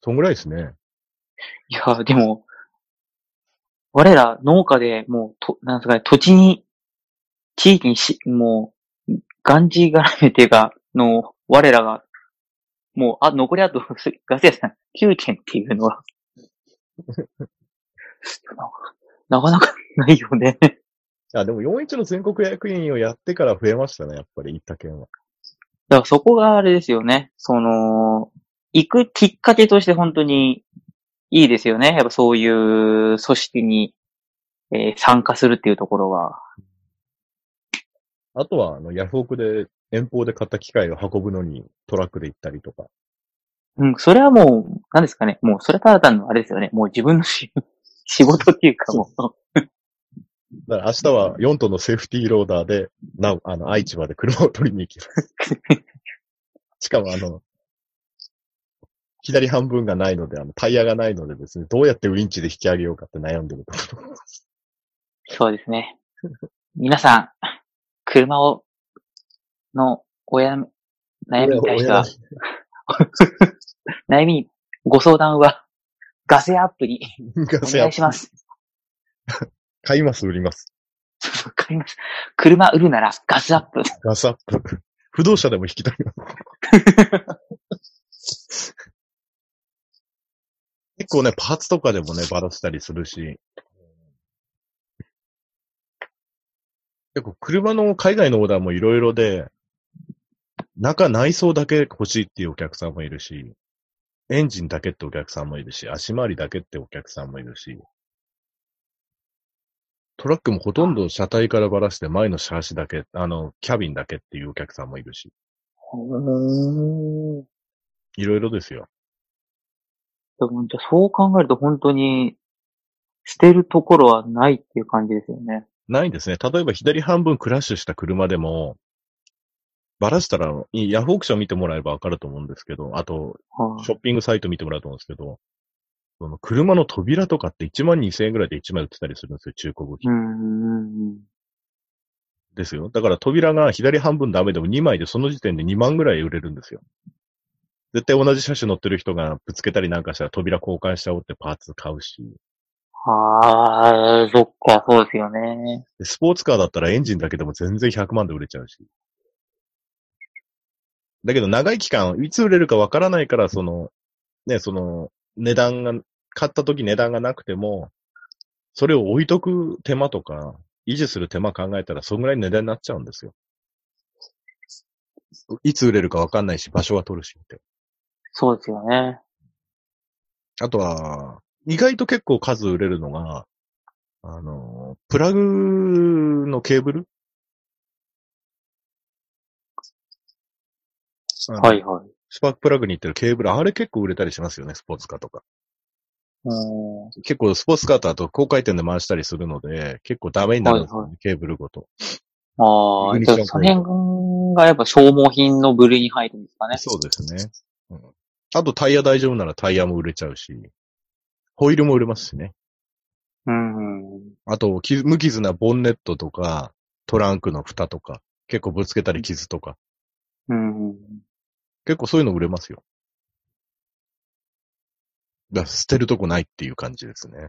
そんぐらいですね。いや、でも、我ら農家でもう、と、なんですかね、土地に、地域にし、もう、がんじがらめっていうか、の、我らが、もう、あ、残りあと、すガス屋さん、9件っていうのは、なかなかないよね。あ、でも41の全国役員をやってから増えましたね、やっぱり、行った県は。だからそこがあれですよね。その、行くきっかけとして本当にいいですよね。やっぱそういう組織に、えー参加するっていうところは。あとは、あの、ヤフオクで遠方で買った機械を運ぶのにトラックで行ったりとか。うん、それはもう、何ですかね。もうそれただ単のあれですよね。もう自分のし仕事っていうかもう、だから明日は4トンのセーフティーローダーで、なお、あの、愛知まで車を取りに行きます。しかもあの、左半分がないので、あの、タイヤがないのでですね、どうやってウィンチで引き上げようかって悩んでるところ。そうですね。皆さん、車を、の、親、悩みに対しては、悩みに、ご相談は、ガセアップに ガおセア願いします。買います、売ります。わかります。車売るならガスアップ。ガスアップ。不動車でも引きたいな。結構ね、パーツとかでもね、バラしたりするし。結構車の海外のオーダーもいろいろで、中内装だけ欲しいっていうお客さんもいるし、エンジンだけってお客さんもいるし、足回りだけってお客さんもいるし、トラックもほとんど車体からばらして前のシャーシだけ、あの、キャビンだけっていうお客さんもいるし、うーん。いろいろですよ。でもじゃあそう考えると本当に、捨てるところはないっていう感じですよね。ないんですね。例えば左半分クラッシュした車でも、ばらしたら、ヤフーオークション見てもらえばわかると思うんですけど、あと、はいショッピングサイト見てもらうと思うんですけど、その車の扉とかって1万2000円ぐらいで1枚売ってたりするんですよ、中古部う品。ん。ですよ。だから扉が左半分ダメでも2枚でその時点で2万ぐらい売れるんですよ。絶対同じ車種乗ってる人がぶつけたりなんかしたら扉交換しちゃおうってパーツ買うし。ああ、そっか、そうですよね。でスポーツカーだったらエンジンだけでも全然100万で売れちゃうし。だけど長い期間、いつ売れるかわからないから、その、ね、その、値段が、買った時値段がなくても、それを置いとく手間とか、維持する手間考えたら、そんぐらい値段になっちゃうんですよ。いつ売れるかわかんないし、場所は取るしって。そうですよね。あとは、意外と結構数売れるのが、あの、プラグのケーブルあのはいはい。スパークプラグに行ってるケーブル、あれ結構売れたりしますよね、スポーツカーとか。うん。結構スポーツカーとあと高回転で回したりするので、結構ダメになるんですよね、はいケーブルごと。ああ、その辺がやっぱ消耗品の部類に入るんですかね。そうですね。うん。あとタイヤ大丈夫ならタイヤも売れちゃうし、ホイールも売れますしね。うん。あと、傷無傷なボンネットとか、トランクの蓋とか、結構ぶつけたり傷とか、うん。結構そういうの売れますよ。だ捨てるとこないっていう感じですね。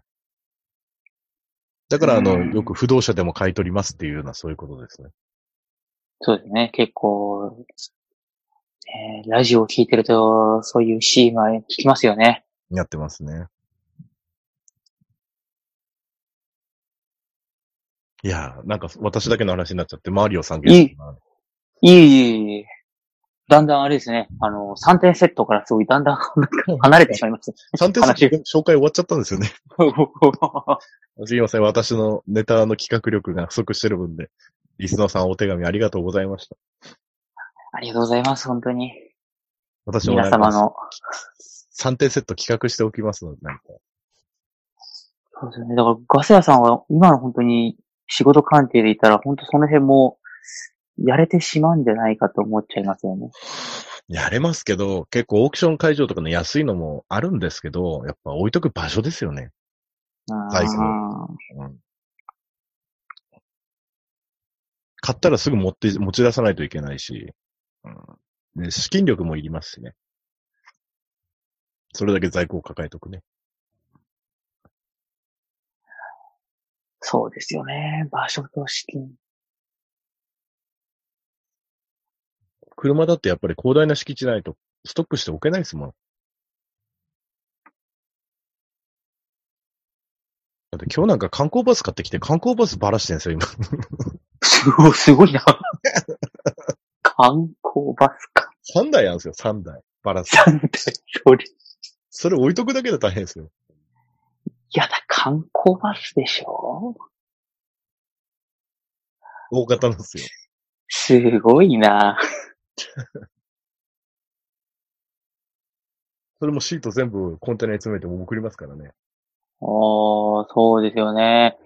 だから、あの、うんよく不動車でも買い取りますっていうような、そういうことですね。そうですね。結構、えーラジオを聞いてると、そういうシーンは聞きますよね。やってますね。いやー、なんか私だけの話になっちゃって、マリオさんゲストないえいえいえ。だんだんあれですね。あの、3点セットからすごいだんだん離れてしまいました。3点話紹介終わっちゃったんですよね。すいません、私のネタの企画力が不足してる分で、リスナーさんお手紙ありがとうございました。ありがとうございます、本当に。私も皆様の。3点セット企画しておきますので、なんか。そうですよね。だから、ガス屋さんは今の本当に仕事関係でいたら、本当その辺も、やれてしまうんじゃないかと思っちゃいますよね。やれますけど、結構オークション会場とかの安いのもあるんですけど、やっぱ置いとく場所ですよね。サイズあうん買ったらすぐ持って、持ち出さないといけないし、うん、で資金力もいりますしね。それだけ在庫を抱えとくね。そうですよね。場所と資金。車だってやっぱり広大な敷地ないとストックしておけないですもん。だって今日なんか観光バス買ってきて観光バスばらしてんですよ、今。すごい、すごいな。観光バスか。3台あるんですよ、3台。ばらす。なんだよ、それ。いそれ置いとくだけで大変ですよ。やだ、観光バスでしょ？大型なんですよ。すごいな。それもシート全部コンテナに詰めても送りますからね。ああ、そうですよね。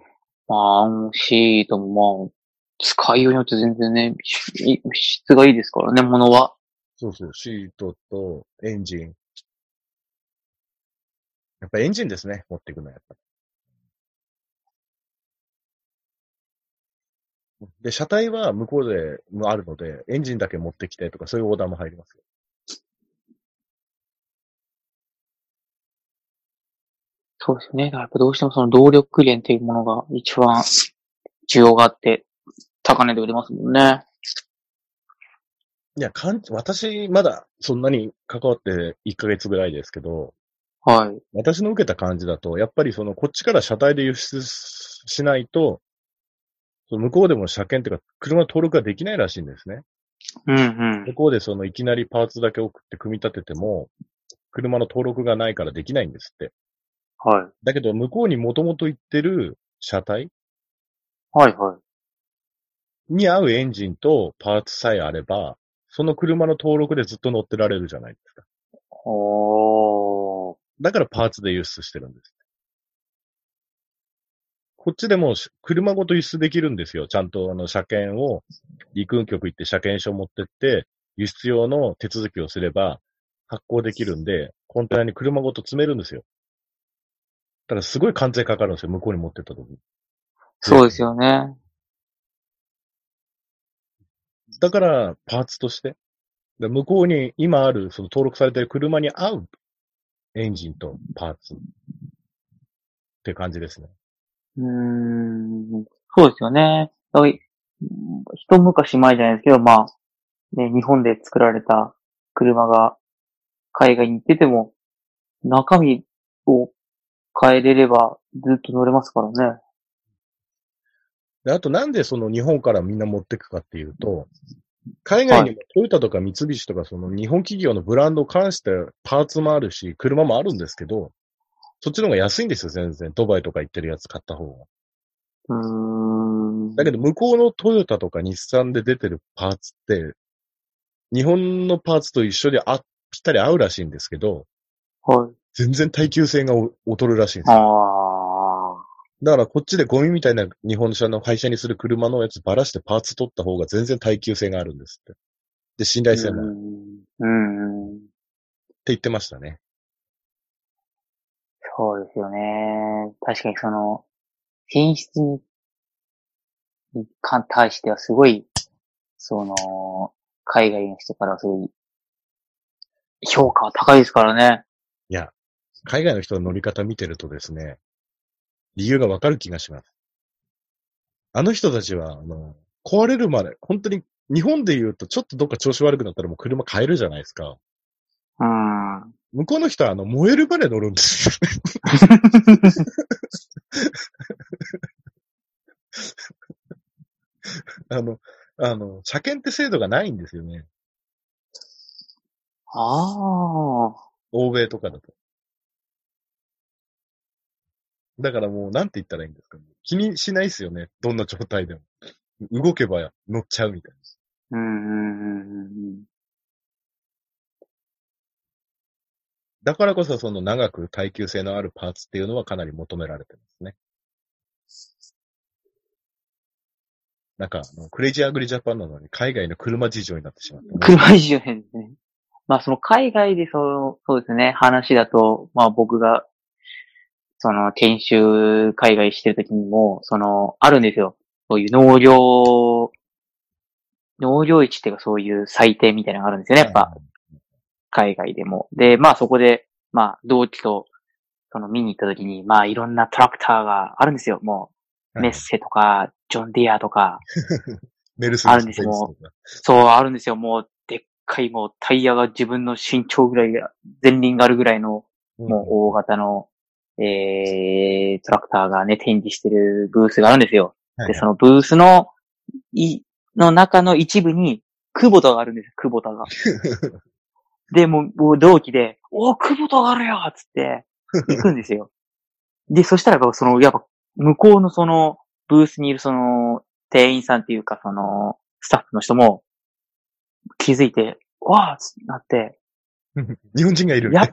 まあ、シートもまあ、使いようによって全然ね、し質がいいですからね、ものは。そうそう、シートとエンジン。やっぱエンジンですね、持っていくのはやっぱで、車体は向こうでもあるので、エンジンだけ持ってきてとか、そういうオーダーも入りますよ。そうですね。やっぱどうしてもその動力源っていうものが一番需要があって、高値で売れますもんね。いや、かん、私、まだそんなに関わって1ヶ月ぐらいですけど、はい。私の受けた感じだと、やっぱりその、こっちから車体で輸出しないと、向こうでも車検っていうか、車の登録ができないらしいんですね。うんうん。向こうでその、いきなりパーツだけ送って組み立てても、車の登録がないからできないんですって。はい。だけど、向こうにもともと行ってる車体はいはい。に合うエンジンとパーツさえあれば、その車の登録でずっと乗ってられるじゃないですか。おー。だからパーツで輸出してるんです。こっちでもし車ごと輸出できるんですよ。ちゃんとあの車検を陸運局行って車検証持ってって、輸出用の手続きをすれば発行できるんで、コンテナに車ごと詰めるんですよ。ただすごい関税かかるんですよ。向こうに持ってった時に。そうですよね。だから、パーツとして。で向こうに今ある、その登録されてる車に合うエンジンとパーツって感じですね。うん。そうですよね。一昔前じゃないですけど、まあ、ね、日本で作られた車が海外に行ってても、中身を変えれればずっと乗れますからね。で、あとなんでその日本からみんな持ってくかっていうと、海外にもトヨタとか三菱とかその日本企業のブランドを関してパーツもあるし、車もあるんですけど、そっちの方が安いんですよ、全然。ドバイとか行ってるやつ買った方が。だけど向こうのトヨタとか日産で出てるパーツって、日本のパーツと一緒であ、ぴったり合うらしいんですけど、はい。全然耐久性がお劣るらしいんですよ。ああ。だからこっちでゴミみたいな日本車の廃車にする車のやつばらしてパーツ取った方が全然耐久性があるんですって。で、信頼性もあるってうん。うん。言ってましたね。そうですよね。確かにその、品質に、に関対してはすごい、その、海外の人からはすごい、評価は高いですからね。いや、海外の人の乗り方見てるとですね、理由がわかる気がします。あの人たちは、あの、壊れるまで、本当に、日本で言うとちょっとどっか調子悪くなったらもう車変えるじゃないですか。うん。向こうの人はあの、燃えるまで乗るんですよ。あの、あの、車検って制度がないんですよね。ああ。欧米とかだと。だからもう、なんて言ったらいいんですかね。気にしないですよね。どんな状態でも。動けば乗っちゃうみたいな。うんうんうんうんだからこそその長く耐久性のあるパーツっていうのはかなり求められてますね。なんか、クレイジーアグリジャパンなのに海外の車事情になってしまった。車事情変ですね。まあその海外でそう、そうですね、話だと、まあ僕が、その研修海外してる時にも、その、あるんですよ。そういう農業、農業市っていうかそういう祭典みたいなのがあるんですよね、やっぱ。海外でも。で、まあそこで、まあ同期と、その見に行った時に、まあいろんなトラクターがあるんですよ。もう、メッセとか、ジョンディアとか、メルセデスあるんですよもベンツとかそう、あるんですよ。もう、でっかい、もう、タイヤが自分の身長ぐらいが、前輪があるぐらいの、もう、大型の、えー、トラクターがね、展示してるブースがあるんですよ。はいで、そのブースの、い、の中の一部に、クボタがあるんですよ、クボタが。で、もう、同期で、おクボタがあるよつって、行くんですよ。で、そしたら、その、やっぱ、向こうのその、ブースにいるその、店員さんっていうか、その、スタッフの人も、気づいて、わーってなって、日本人がいる。や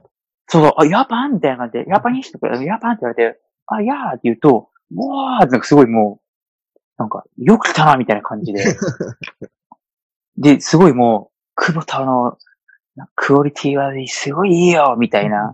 そうあ、ヤパンみたいな感じで、ヤパニストから、ヤパンって言われて、あ、やーって言うと、わーってなんかすごいもう、なんか、よく来たな、みたいな感じで。で、すごいもう、久保田の、なクオリティがすごいいいよ、みたいな。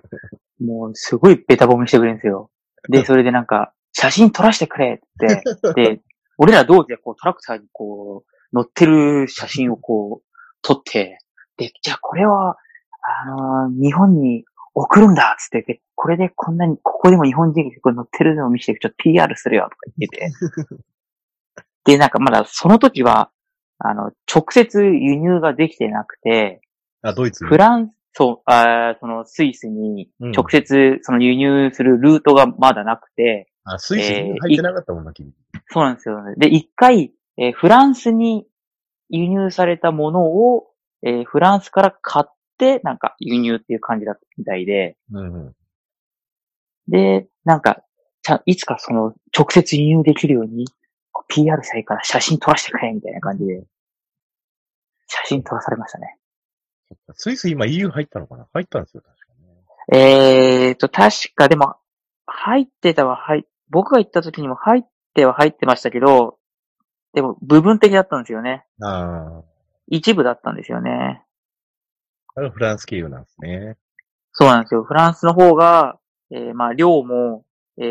もう、すごいベタ褒めしてくれるんですよ。で、それでなんか、写真撮らせてくれって、で、俺ら同期でこうトラクターにこう、乗ってる写真をこう、撮って、で、じゃあこれは、あのー日本に送るんだっつって、でこれでこんなに、ここでも日本人がこう乗ってるのを見せて、ちょっと PR するよとか言ってて、で、なんかまだその時は、あの、直接輸入ができてなくて、あ、ドイツ？にフランス、そう、あーそのスイスにうん直接その輸入するルートがまだなくて、あ、スイスに入ってなかったもんな、君。そうなんですよね。で、一回、えーフランスに輸入されたものを、えーフランスから買って、なんか輸入っていう感じだったみたいで、うんうん。で、なんか、ちゃいつかその直接輸入できるように、PR したいから写真撮らせてくれ、みたいな感じで、写真撮らされましたね。スイス今 EU 入ったのかな？入ったんですよ、確かえーと、確かでも、入ってたは入、僕が行った時にも入っては入ってましたけど、でも部分的だったんですよね。ね。あ一部だったんですよね。あ。あれフランス経由なんですね。そうなんですよ。フランスの方が、えー、まあ、量も、え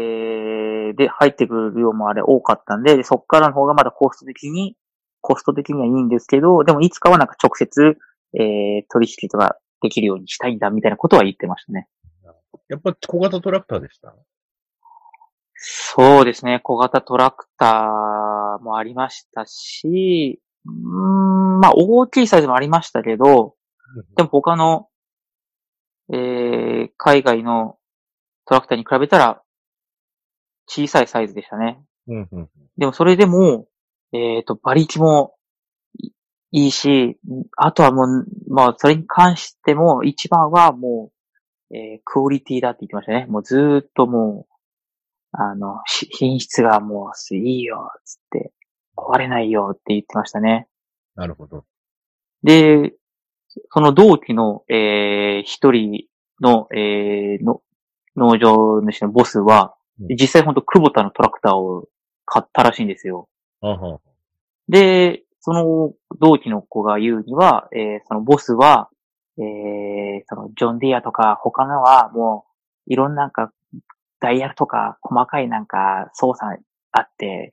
ー、で、入ってくる量もあれ多かったんで、でそっからの方がまだコスト的に、コスト的にはいいんですけど、でもいつかはなんか直接、えー、取引とかできるようにしたいんだ、みたいなことは言ってましたね。やっぱ小型トラクターでした？そうですね。小型トラクターもありましたし、うーん、まあ、大きいサイズもありましたけど、でも他の、えー、海外のトラクターに比べたら、小さいサイズでしたね。うんうん。でもそれでも、えっ、と、馬力もいいいし、あとはもう、まあ、それに関しても、一番はもう、えークオリティだって言ってましたね。もうずーっともう、あの、し品質がもういいよ、つって、壊れないよって言ってましたね。なるほど。で、その同期の、えー一人の、えーの、農場主のボスは、うん実際本当久保田のトラクターを買ったらしいんですよ。あは。で、その同期の子が言うには、えーそのボスは、えーそのジョンディアとか他のはもう、いろんななんか、ダイヤルとか細かいなんか操作あって、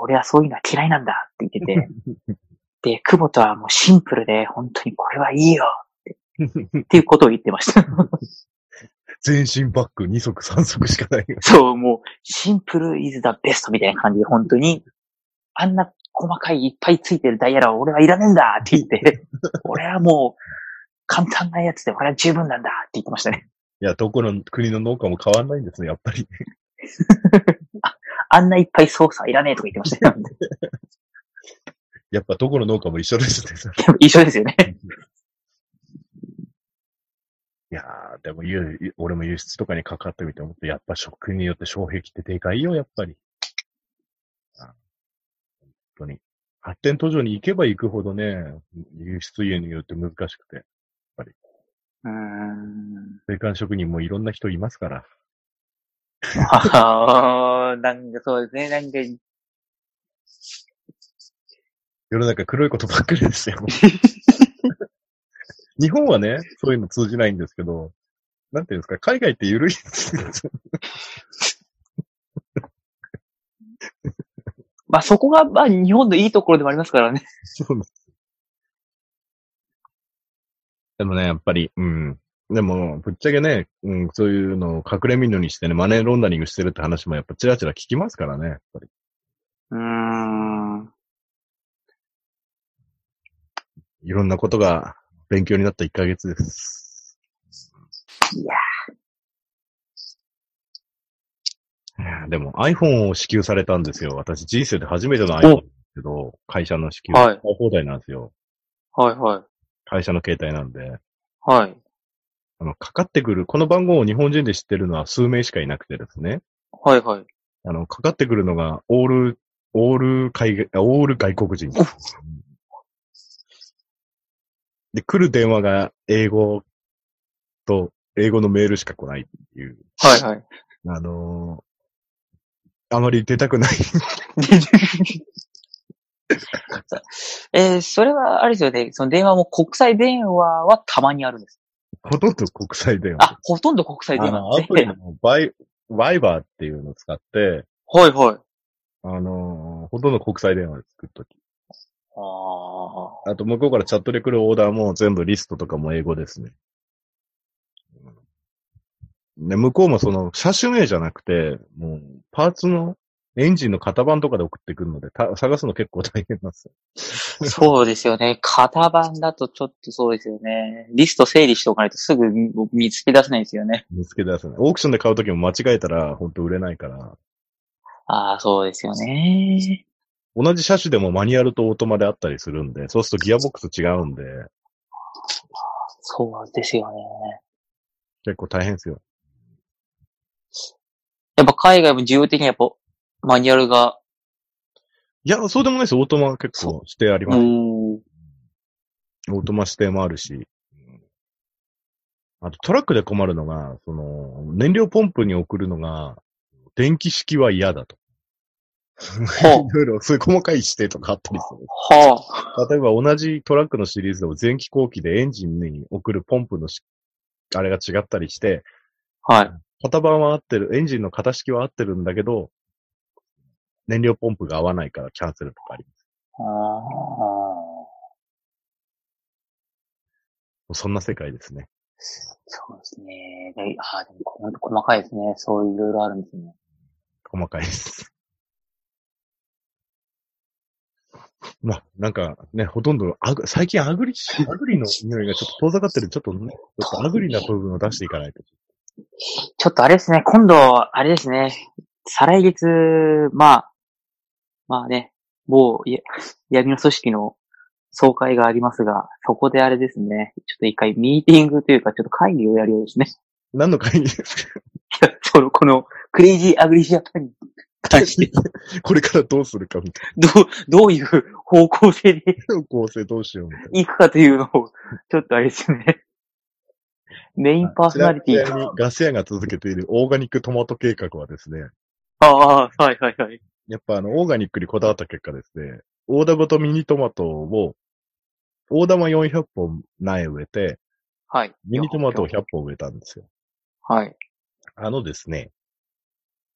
俺はそういうのは嫌いなんだって言ってて、で、久保田はもうシンプルで本当にこれはいいよっていうことを言ってました。全身バック2足3足しかないよ。そう、もう、シンプルイズザベストみたいな感じで、本当に、あんな細かいいっぱいついてるダイヤルは俺はいらねえんだって言って、俺はもう、簡単なやつで俺は十分なんだって言ってましたね。いや、どこの国の農家も変わんないんですね、やっぱり。あんないっぱい操作いらねえとか言ってましたよ。やっぱどこの農家も一緒ですね。一緒ですよね。いやー、でも輸、俺も輸出とかにかかってみて思って、やっぱ食によって障壁ってでかいよ、やっぱり。当に。発展途上に行けば行くほどね、輸出輸入って難しくて。うーん。生産職人もいろんな人いますから。あーなんかそうですね、なんか、世の中黒いことばっかりですよ。日本はね、そういうの通じないんですけど、なんていうんですか、海外って緩いんですよ。まあそこが、まあ日本のいいところでもありますからね。そうですでもね、やっぱり、うん。でも、ぶっちゃけね、うん、そういうのを隠れみのにしてね、マネーロンダリングしてるって話もやっぱチラチラ聞きますからね、やっぱり。うーん。いろんなことが勉強になった1ヶ月です。いやいやでも iPhone を支給されたんですよ。私人生で初めての iPhone ですけど、会社の支給。はい放題なんですよ。はいはい。会社の携帯なんで。はい。あの、かかってくる、この番号を日本人で知ってるのは数名しかいなくてですね。はいはい。あの、かかってくるのが、オール、オール海外、あオール外国人。で、来る電話が英語と、英語のメールしか来ないっていう。はいはい。あのーあまり出たくない。えー、それはあれですよね。その電話も国際電話はたまにあるんです。ほとんど国際電話。あ、ほとんど国際電あの、話アプリのバイ、ワイバーっていうのを使って、はいはい。あのーほとんど国際電話で作っとき。ああ。あと、向こうからチャットで来るオーダーも全部リストとかも英語ですね。うんで、向こうもその、車種名じゃなくて、もう、パーツのエンジンの型番とかで送ってくるので、た探すの結構大変なんですよ。そうですよね。型番だとちょっとそうですよね。リスト整理しておかないとすぐ見見つけ出せないですよね。見つけ出せない。オークションで買うときも間違えたら、本当売れないから。ああ、そうですよね。同じ車種でもマニュアルとオートマであったりするんで、そうするとギアボックス違うんで、そうですよね。結構大変ですよ。やっぱ海外も重要的にやっぱマニュアルが、いや、そうでもないです。オートマ結構指定あります。ん。オートマ指定もあるし。あとトラックで困るのが、その、燃料ポンプに送るのが、電気式は嫌だと。ほ いろいろ、そういう細かい指定とかあったりする。はあ。例えば同じトラックのシリーズでも前期後期でエンジンに送るポンプのし、あれが違ったりして、はい。型番は合ってる、エンジンの型式は合ってるんだけど、燃料ポンプが合わないからキャンセルとかあります。ああ。そんな世界ですね。そうですね。でああ、でも細かいですね。そういういろいろあるんですね。細かいです。まあ、なんかね、ほとんどアグ、最近アグリ、アグリの匂いがちょっと遠ざかってる。ちょっとね、ちょっとアグリな部分を出していかないと。ちょっとあれですね。今度、あれですね。再来月、まあ、まあね、某や闇の組織の総会がありますが、そこであれですね。ちょっと一回ミーティングというか、ちょっと会議をやるようですね。何の会議ですか？いや、その、この、クレイジーアグリジャパンに関して、これからどうするかみたいどう、どういう方向性でな。構成どうしようみたいな。行くかというのを、ちょっとあれですよね。メインパーソナリティにガス屋が続けているオーガニックトマト計画はですね、ああ、はいはいはい。やっぱあの、オーガニックにこだわった結果ですね、大玉とミニトマトを、大玉400本苗植えて、はい。ミニトマトを100本植えたんですよ。はい。あのですね、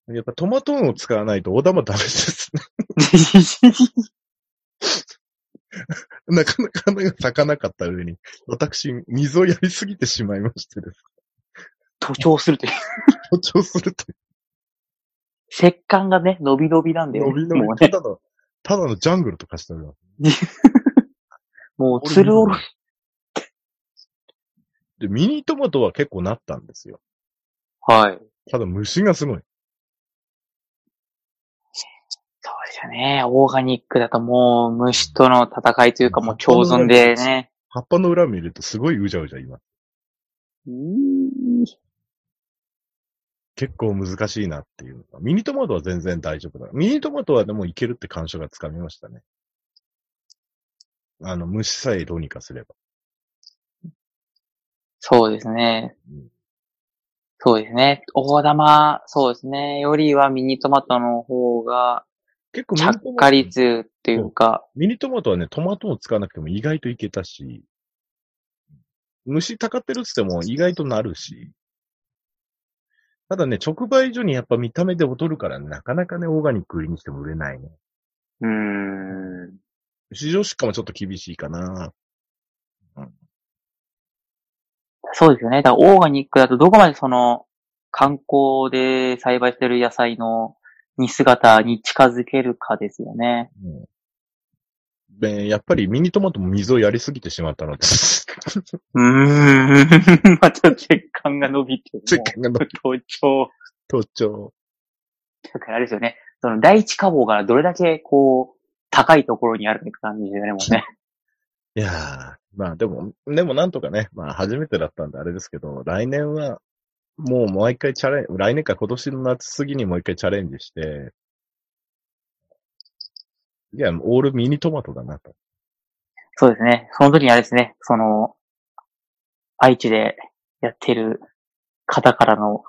やっぱトマトンを使わないと大玉ダメですね。なかなか花が咲かなかった上に、私、水をやりすぎてしまいましてです。徒長するという。誇張するとい石棺がね、伸び伸びなんう、だよ、ね。伸び伸び、もうね。ただの、ただのジャングルとかしております。もう、つるおろし。で、ミニトマトは結構なったんですよ。はい。ただ虫がすごい。そうですよね。オーガニックだともう、虫との戦いというかもう共存でね。葉っぱの裏見るとすごいうじゃうじゃいます。うーん結構難しいなっていう。ミニトマトは全然大丈夫だ。ミニトマトはでもいけるって感触がつかみましたね。あの、虫さえどうにかすれば。そうですねうん。そうですね。大玉、そうですね。よりはミニトマトの方が、結構ミニト着マト火率っていうか、ミニトマトはね、トマトを使わなくても意外といけたし、虫たかってるっつっても意外となるし、ただね、直売所にやっぱ見た目で劣るから、なかなかね、オーガニック売りにしても売れないね。うーん。市場出荷もちょっと厳しいかな。そうですよね。だからオーガニックだとどこまでその観光で栽培してる野菜のに姿に近づけるかですよね。うんで、やっぱりミニトマトも水をやりすぎてしまったので、うーん。また血管が伸びてる。血管が伸びもう頭頂。盗聴。だからあれですよね。その第一花房がどれだけこう、高いところにあるかって感じですよね、もうね。いやー、まあでも、でもなんとかね、まあ初めてだったんであれですけど、来年は、もうもう一回チャレン来年か今年の夏過ぎにもう一回チャレンジして、いや、オールミニトマトだなと。そうですね。その時にあれですね、その、愛知でやってる方からの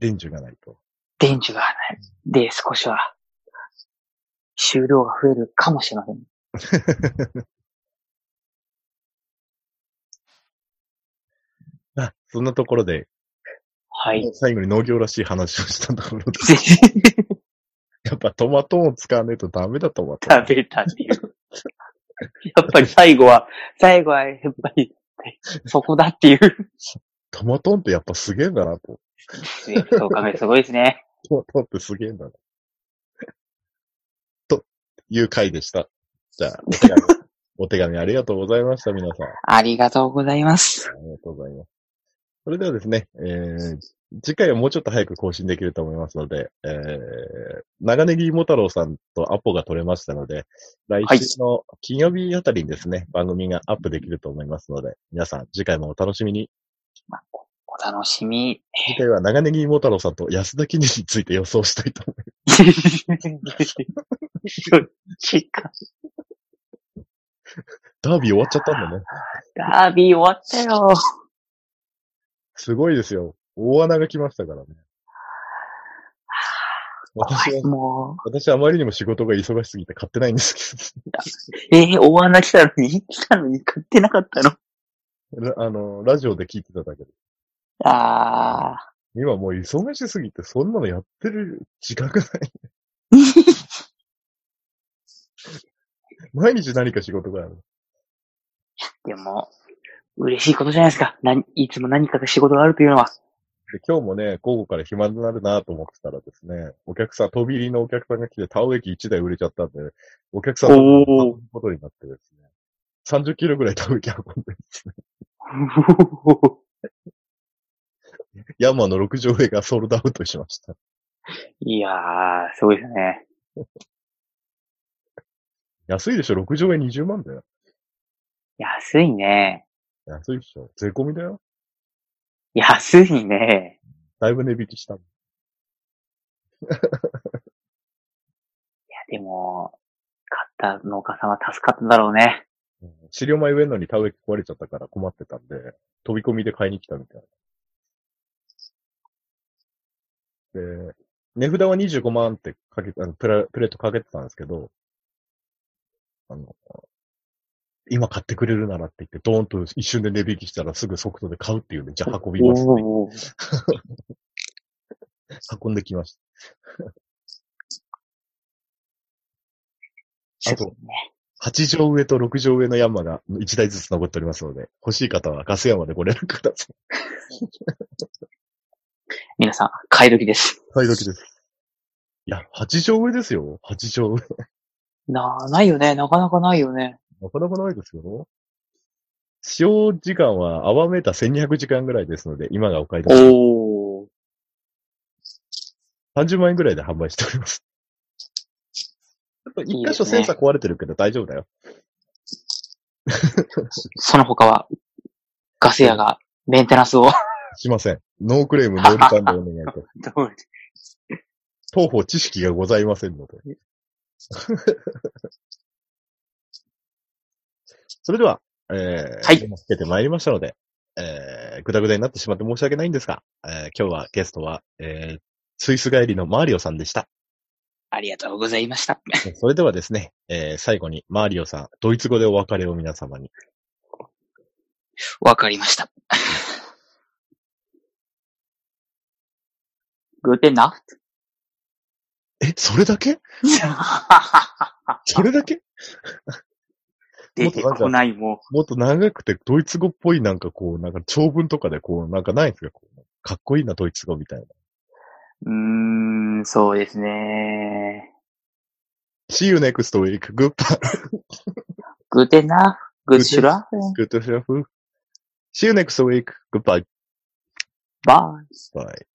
伝授がないと。伝授がない。で、少しは、収量が増えるかもしれません。あ、そんなところで、はい。最後に農業らしい話をしたところで、やっぱトマトを使わないとダメだと思った。食べたっていう。やっぱり最後は、最後はやっぱり、そこだっていう。トマトンってやっぱすげえんだなと。そう考えすごいですね。トマトンってすげえんだな。いう回でした。じゃあ、お手紙、お手紙ありがとうございました、皆さん。ありがとうございます。ありがとうございます。それではですね、えー、次回はもうちょっと早く更新できると思いますので、えー、長ネギも太郎さんとアポが取れましたので、来週の金曜日あたりにですね、番組がアップできると思いますので、皆さん次回もお楽しみに。お楽しみ。次回は長ネギも太郎さんと安田記念について予想したいと思います。か。ダービー終わっちゃったんだね。ダービー終わったよ。すごいですよ。大穴が来ましたからね。私は、も私はあまりにも仕事が忙しすぎて買ってないんですけう、えー、大穴来たのに来たのに買ってなかったの？あの、ラジオで聞いてただけで。あ今もう忙しすぎてそんなのやってる自覚ない。毎日何か仕事がある。ー。でも、嬉しいことじゃないですか。何、いつも何かが仕事があるというのは。で今日もね、午後から暇になるなと思ってたらですね、お客さん、飛び入りのお客さんが来て、田植え機1台売れちゃったんで、お客さんのことになってですね、30キロぐらい田植え機運んでですね、ヤンマーの6畳上がソールドアウトしました。いやー、すごいですね。安いでしょ ?6 畳上20万だよ。安いね。安いでしょ税込みだよ。安いね。だいぶ値引きした。いや、でも、買った農家さんは助かったんだろうね。飼料米植えんのに田植え機壊れちゃったから困ってたんで、飛び込みで買いに来たみたいな。で、値札は25万ってかけ、あのプラプレートかけてたんですけど、あの、今買ってくれるならって言って、ドーンと一瞬で値引きしたらすぐ速度で買うっていうんで、じゃあ運びますって 運んできました。あと、ね。8畳上と6畳上のヤンマが1台ずつ残っておりますので、欲しい方はガスヤンマでご連絡ください。皆さん、買い時です。買い時です。いや、8畳上ですよ。8畳上。な、ないよね。なかなかないよね。なかなかないですよ。使用時間は、アワーメーター1200時間ぐらいですので、今がお買い得。おー。30万円ぐらいで販売しております。一箇所センサー壊れてるけど大丈夫だよ。その他は、ガス屋がメンテナンスを。しません。ノークレーム、ノーリターンでお願いと。当方知識がございませんので。それでは、えー、はい。つけてまいりましたので、えー、ぐだぐだになってしまって申し訳ないんですが、えー、今日はゲストは、えー、スイス帰りのマーリオさんでした。ありがとうございました。それではですね、えー、最後にマーリオさん、ドイツ語でお別れを皆様に。わかりました。グーテンナフえ、それだけ？それだけ？出てこないももっと長くてドイツ語っぽいなんかこう、なんか長文とかでこう、なんかないんですかこうかっこいいなドイツ語みたいな。う。うーん、そうですね。See you next week. Goodbye. Good to have you. See you next week. Goodbye. Bye.